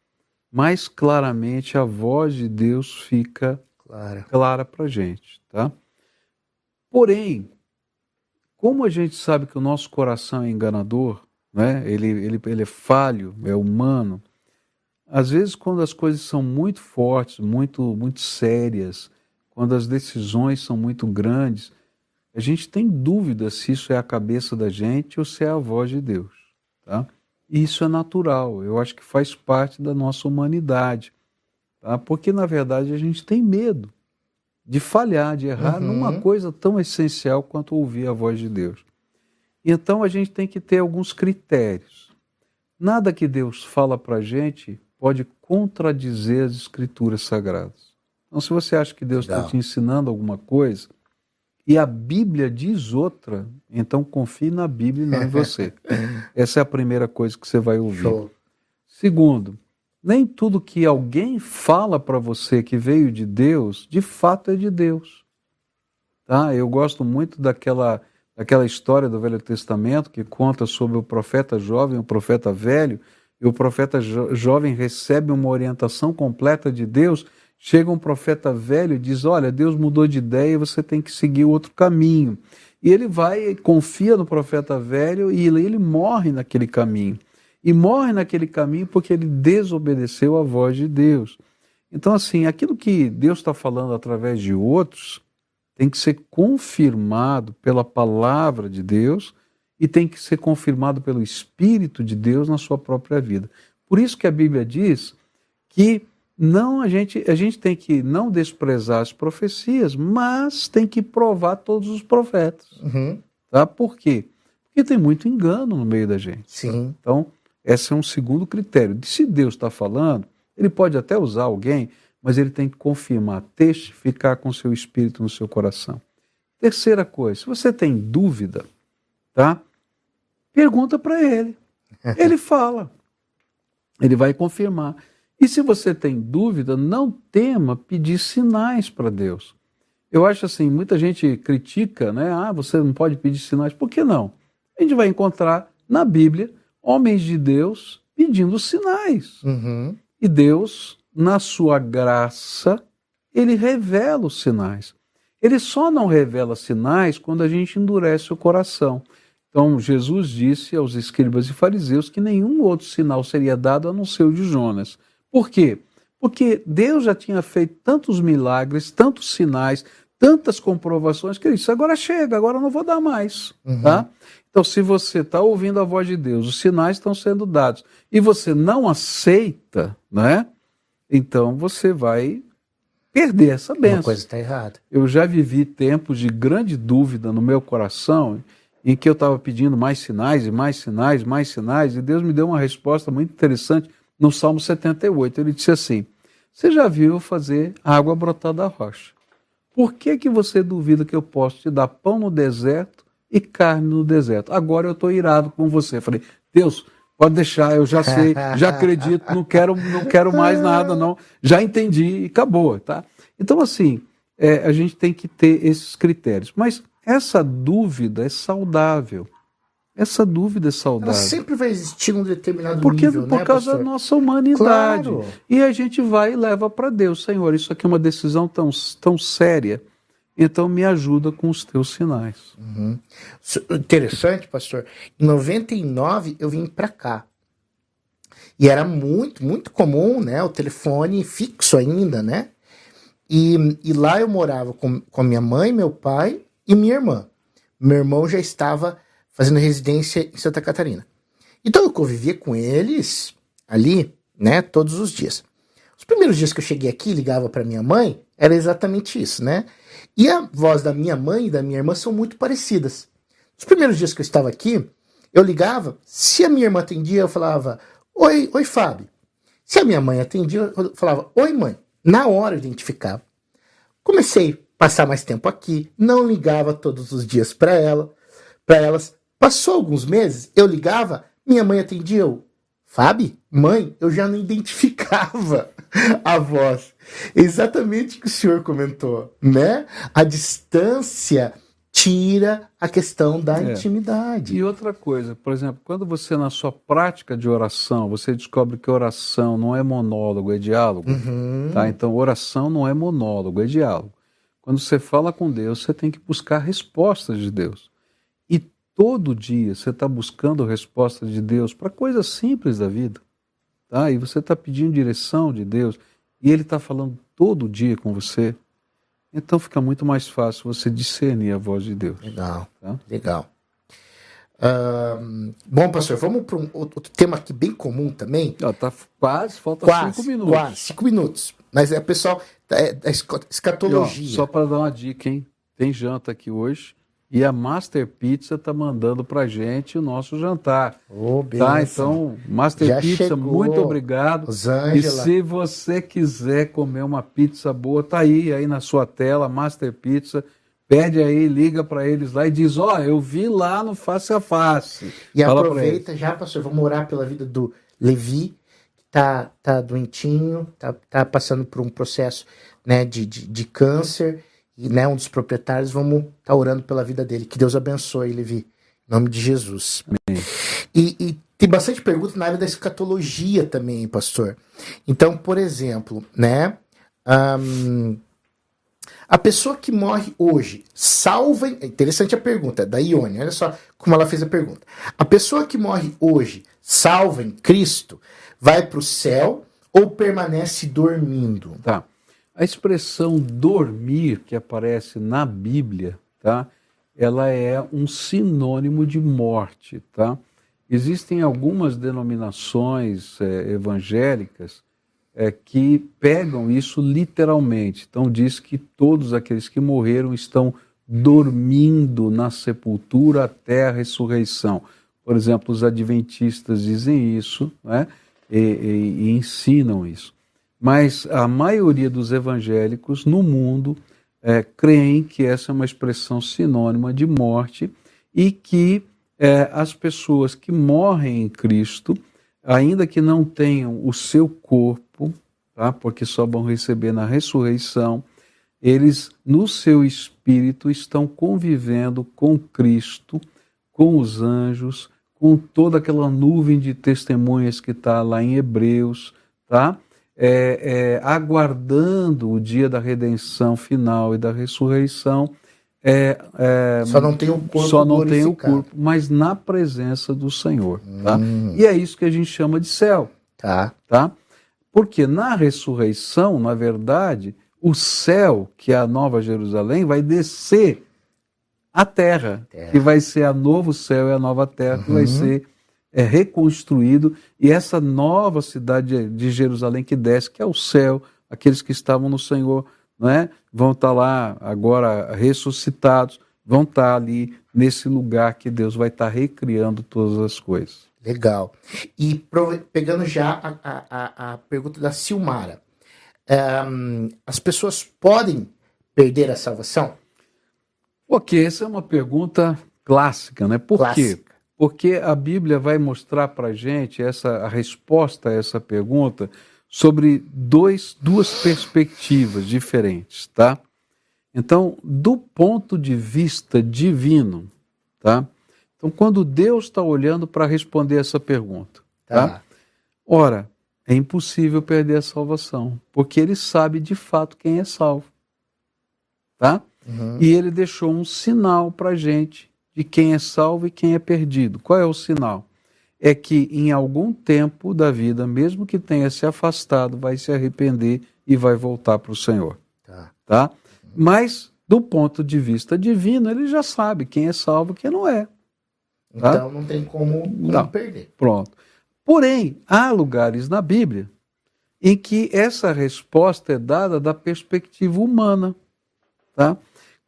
mais claramente a voz de Deus fica clara, clara para gente, tá? Porém, como a gente sabe que o nosso coração é enganador, né? ele, ele, ele é falho, é humano, às vezes, quando as coisas são muito fortes, muito, muito sérias, quando as decisões são muito grandes, a gente tem dúvida se isso é a cabeça da gente ou se é a voz de Deus. Tá? E isso é natural, eu acho que faz parte da nossa humanidade. Tá? Porque, na verdade, a gente tem medo de falhar, de errar uhum. numa coisa tão essencial quanto ouvir a voz de Deus. Então, a gente tem que ter alguns critérios. Nada que Deus fala para a gente pode contradizer as escrituras sagradas. Então, se você acha que Deus está te ensinando alguma coisa e a Bíblia diz outra, então confie na Bíblia e não em você. Essa é a primeira coisa que você vai ouvir. Show. Segundo, nem tudo que alguém fala para você que veio de Deus, de fato é de Deus. Tá? Eu gosto muito daquela, daquela história do Velho Testamento que conta sobre o profeta jovem e o profeta velho e o profeta jo jovem recebe uma orientação completa de Deus, chega um profeta velho e diz: Olha, Deus mudou de ideia e você tem que seguir outro caminho. E ele vai, confia no profeta velho e ele, ele morre naquele caminho. E morre naquele caminho porque ele desobedeceu a voz de Deus. Então, assim, aquilo que Deus está falando através de outros tem que ser confirmado pela palavra de Deus e tem que ser confirmado pelo Espírito de Deus na sua própria vida. Por isso que a Bíblia diz que não a gente a gente tem que não desprezar as profecias, mas tem que provar todos os profetas. Uhum. Tá? Por quê? Porque tem muito engano no meio da gente. Sim. Então, esse é um segundo critério. Se Deus está falando, ele pode até usar alguém, mas ele tem que confirmar, testificar com seu espírito no seu coração. Terceira coisa, se você tem dúvida, tá? Pergunta para ele. Ele fala. Ele vai confirmar. E se você tem dúvida, não tema pedir sinais para Deus. Eu acho assim, muita gente critica, né? Ah, você não pode pedir sinais. Por que não? A gente vai encontrar na Bíblia homens de Deus pedindo sinais. Uhum. E Deus, na sua graça, ele revela os sinais. Ele só não revela sinais quando a gente endurece o coração. Então, Jesus disse aos escribas e fariseus que nenhum outro sinal seria dado a não ser o de Jonas. Por quê? Porque Deus já tinha feito tantos milagres, tantos sinais, tantas comprovações que ele disse: agora chega, agora não vou dar mais. Uhum. Tá? Então, se você está ouvindo a voz de Deus, os sinais estão sendo dados, e você não aceita, né? Então você vai perder essa benção. Uma coisa está errada. Eu já vivi tempos de grande dúvida no meu coração em que eu estava pedindo mais sinais e mais sinais, mais sinais, e Deus me deu uma resposta muito interessante no Salmo 78. Ele disse assim: Você já viu fazer água brotar da rocha? Por que, que você duvida que eu posso te dar pão no deserto e carne no deserto? Agora eu estou irado com você. Eu falei, Deus, pode deixar, eu já sei, já acredito, não quero, não quero mais nada, não. Já entendi e acabou, tá? Então, assim, é, a gente tem que ter esses critérios. Mas essa dúvida é saudável. Essa dúvida é saudável. Ela sempre vai existir um determinado Porque, nível, Por né, causa pastor? da nossa humanidade. Claro. E a gente vai e leva para Deus. Senhor, isso aqui é uma decisão tão, tão séria. Então me ajuda com os teus sinais. Uhum. Interessante, pastor. Em 99 eu vim para cá. E era muito, muito comum, né? O telefone fixo ainda, né? E, e lá eu morava com, com a minha mãe, meu pai e minha irmã. Meu irmão já estava fazendo residência em Santa Catarina. Então eu convivia com eles ali, né, todos os dias. Os primeiros dias que eu cheguei aqui, ligava para minha mãe, era exatamente isso, né? E a voz da minha mãe e da minha irmã são muito parecidas. Os primeiros dias que eu estava aqui, eu ligava, se a minha irmã atendia, eu falava: "Oi, oi, Fábio". Se a minha mãe atendia, eu falava: "Oi, mãe". Na hora eu identificava. Comecei passar mais tempo aqui, não ligava todos os dias para ela, para elas. Passou alguns meses, eu ligava, minha mãe atendia, eu, Fábio, mãe, eu já não identificava a voz. Exatamente o que o senhor comentou, né? A distância tira a questão da é. intimidade. E outra coisa, por exemplo, quando você na sua prática de oração, você descobre que oração não é monólogo, é diálogo, uhum. tá? Então oração não é monólogo, é diálogo. Quando você fala com Deus, você tem que buscar respostas de Deus. E todo dia você está buscando respostas de Deus para coisas simples da vida, tá? E você está pedindo direção de Deus e Ele está falando todo dia com você. Então fica muito mais fácil você discernir a voz de Deus. Legal, tá? legal. Bom, pastor, vamos para um outro tema aqui bem comum também. Ó, tá quase, falta quase, cinco minutos. Quase, cinco minutos. Mas é, pessoal, é, é escatologia. E, ó, só para dar uma dica, hein? Tem janta aqui hoje. E a Master Pizza está mandando para gente o nosso jantar. Oh, tá? Então, Master Já Pizza, chegou. muito obrigado. Rosângela. E se você quiser comer uma pizza boa, tá aí, aí na sua tela, Master Pizza. Pede aí, liga para eles lá e diz: Ó, oh, eu vi lá no Face a Face. E Fala aproveita já, pastor, vamos orar pela vida do Levi, tá, tá doentinho, tá, tá passando por um processo né, de, de, de câncer e né, um dos proprietários, vamos estar tá orando pela vida dele. Que Deus abençoe, Levi. Em nome de Jesus. Amém. E, e tem bastante perguntas na área da escatologia também, pastor. Então, por exemplo, né? Um, a pessoa que morre hoje, salva. É interessante a pergunta, da Ione, olha só como ela fez a pergunta. A pessoa que morre hoje, salva em Cristo, vai para o céu ou permanece dormindo? Tá. A expressão dormir que aparece na Bíblia, tá? Ela é um sinônimo de morte, tá? Existem algumas denominações é, evangélicas é, que pegam isso literalmente. Então diz que todos aqueles que morreram estão dormindo na sepultura até a ressurreição. Por exemplo, os adventistas dizem isso, né? E, e, e ensinam isso. Mas a maioria dos evangélicos no mundo é, creem que essa é uma expressão sinônima de morte e que é, as pessoas que morrem em Cristo, ainda que não tenham o seu corpo, tá, porque só vão receber na ressurreição, eles no seu espírito estão convivendo com Cristo, com os anjos, com toda aquela nuvem de testemunhas que está lá em Hebreus, tá? é, é, aguardando o dia da redenção final e da ressurreição. É, é, só não tem o corpo só não tem o corpo, mas na presença do Senhor, tá? Hum. E é isso que a gente chama de céu, tá? Tá? Porque na ressurreição, na verdade, o céu, que é a Nova Jerusalém, vai descer à terra, terra. que vai ser a novo céu e a nova terra, uhum. que vai uhum. ser é reconstruído e essa nova cidade de Jerusalém que desce, que é o céu, aqueles que estavam no Senhor, não é? vão estar lá agora ressuscitados, vão estar ali nesse lugar que Deus vai estar recriando todas as coisas. Legal. E pegando já a, a, a pergunta da Silmara, um, as pessoas podem perder a salvação? Ok, essa é uma pergunta clássica, né? Por clássica. quê? porque a Bíblia vai mostrar para a gente essa, a resposta a essa pergunta sobre dois, duas perspectivas diferentes, tá? Então, do ponto de vista divino, tá? Então, quando Deus está olhando para responder essa pergunta, tá? tá? Ora, é impossível perder a salvação, porque Ele sabe de fato quem é salvo, tá? Uhum. E Ele deixou um sinal para a gente de quem é salvo e quem é perdido. Qual é o sinal? É que em algum tempo da vida, mesmo que tenha se afastado, vai se arrepender e vai voltar para o Senhor. Tá. tá? Mas, do ponto de vista divino, ele já sabe quem é salvo e quem não é. Tá? Então não tem como, não. perder. Pronto. Porém, há lugares na Bíblia em que essa resposta é dada da perspectiva humana. Tá?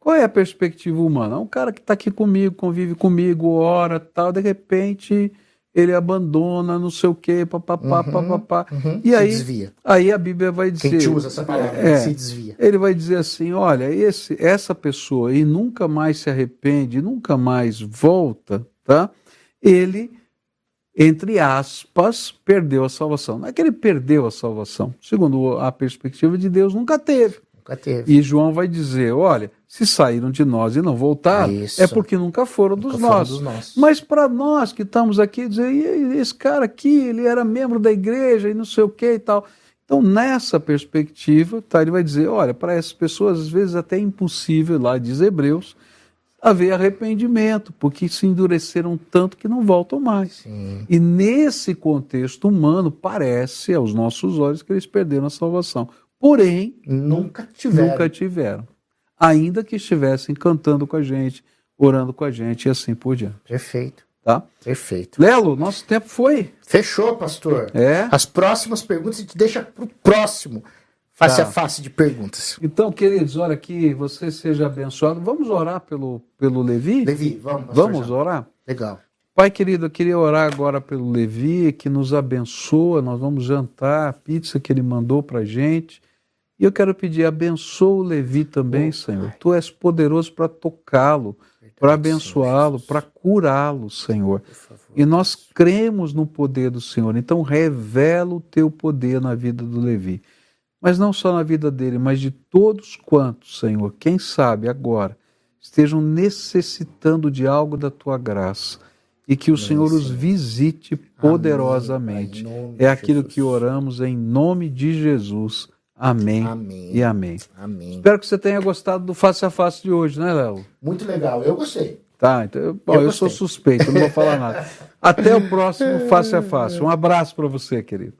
Qual é a perspectiva humana? Um cara que está aqui comigo, convive comigo, ora, tal, de repente ele abandona, não sei o quê, papapá, uhum, papapá. Uhum, e aí, desvia. aí a Bíblia vai dizer. Quem usa essa palavra, é, se desvia. Ele vai dizer assim: olha, esse, essa pessoa e nunca mais se arrepende, nunca mais volta, tá? Ele, entre aspas, perdeu a salvação. Não é que ele perdeu a salvação. Segundo a perspectiva de Deus, nunca teve. Nunca teve. E João vai dizer: olha, se saíram de nós e não voltaram, Isso. é porque nunca foram, nunca dos, foram nossos. dos, nossos. Mas para nós que estamos aqui, dizer, esse cara aqui, ele era membro da igreja e não sei o que e tal. Então, nessa perspectiva, tá, ele vai dizer: olha, para essas pessoas, às vezes até é impossível, lá diz Hebreus, haver arrependimento, porque se endureceram tanto que não voltam mais. Sim. E nesse contexto humano, parece aos nossos olhos que eles perderam a salvação. Porém, nunca tiveram. Nunca tiveram. Ainda que estivessem cantando com a gente, orando com a gente e assim por diante. Perfeito. Tá? Perfeito. Lelo, nosso tempo foi. Fechou, pastor. É. As próximas perguntas a gente deixa para o próximo. Face tá. a face de perguntas. Então, queridos, olha que você seja abençoado. Vamos orar pelo, pelo Levi? Levi, vamos. Vamos já. orar? Legal. Pai querido, eu queria orar agora pelo Levi, que nos abençoa. Nós vamos jantar a pizza que ele mandou para gente. E eu quero pedir, abençoa o Levi também, oh, Senhor. Pai. Tu és poderoso para tocá-lo, para abençoá-lo, para curá-lo, Senhor. E nós cremos no poder do Senhor. Então revela o teu poder na vida do Levi. Mas não só na vida dele, mas de todos quantos, Senhor, quem sabe agora, estejam necessitando de algo da tua graça e que o Amém, Senhor os visite poderosamente. Amém, é aquilo que oramos em nome de Jesus. Amém, amém, e amém. amém. Espero que você tenha gostado do face a face de hoje, né, Léo? Muito legal, eu gostei. Tá, então, eu, bom, eu, eu sou suspeito, não vou falar nada. Até o próximo face a face. Um abraço para você, querido.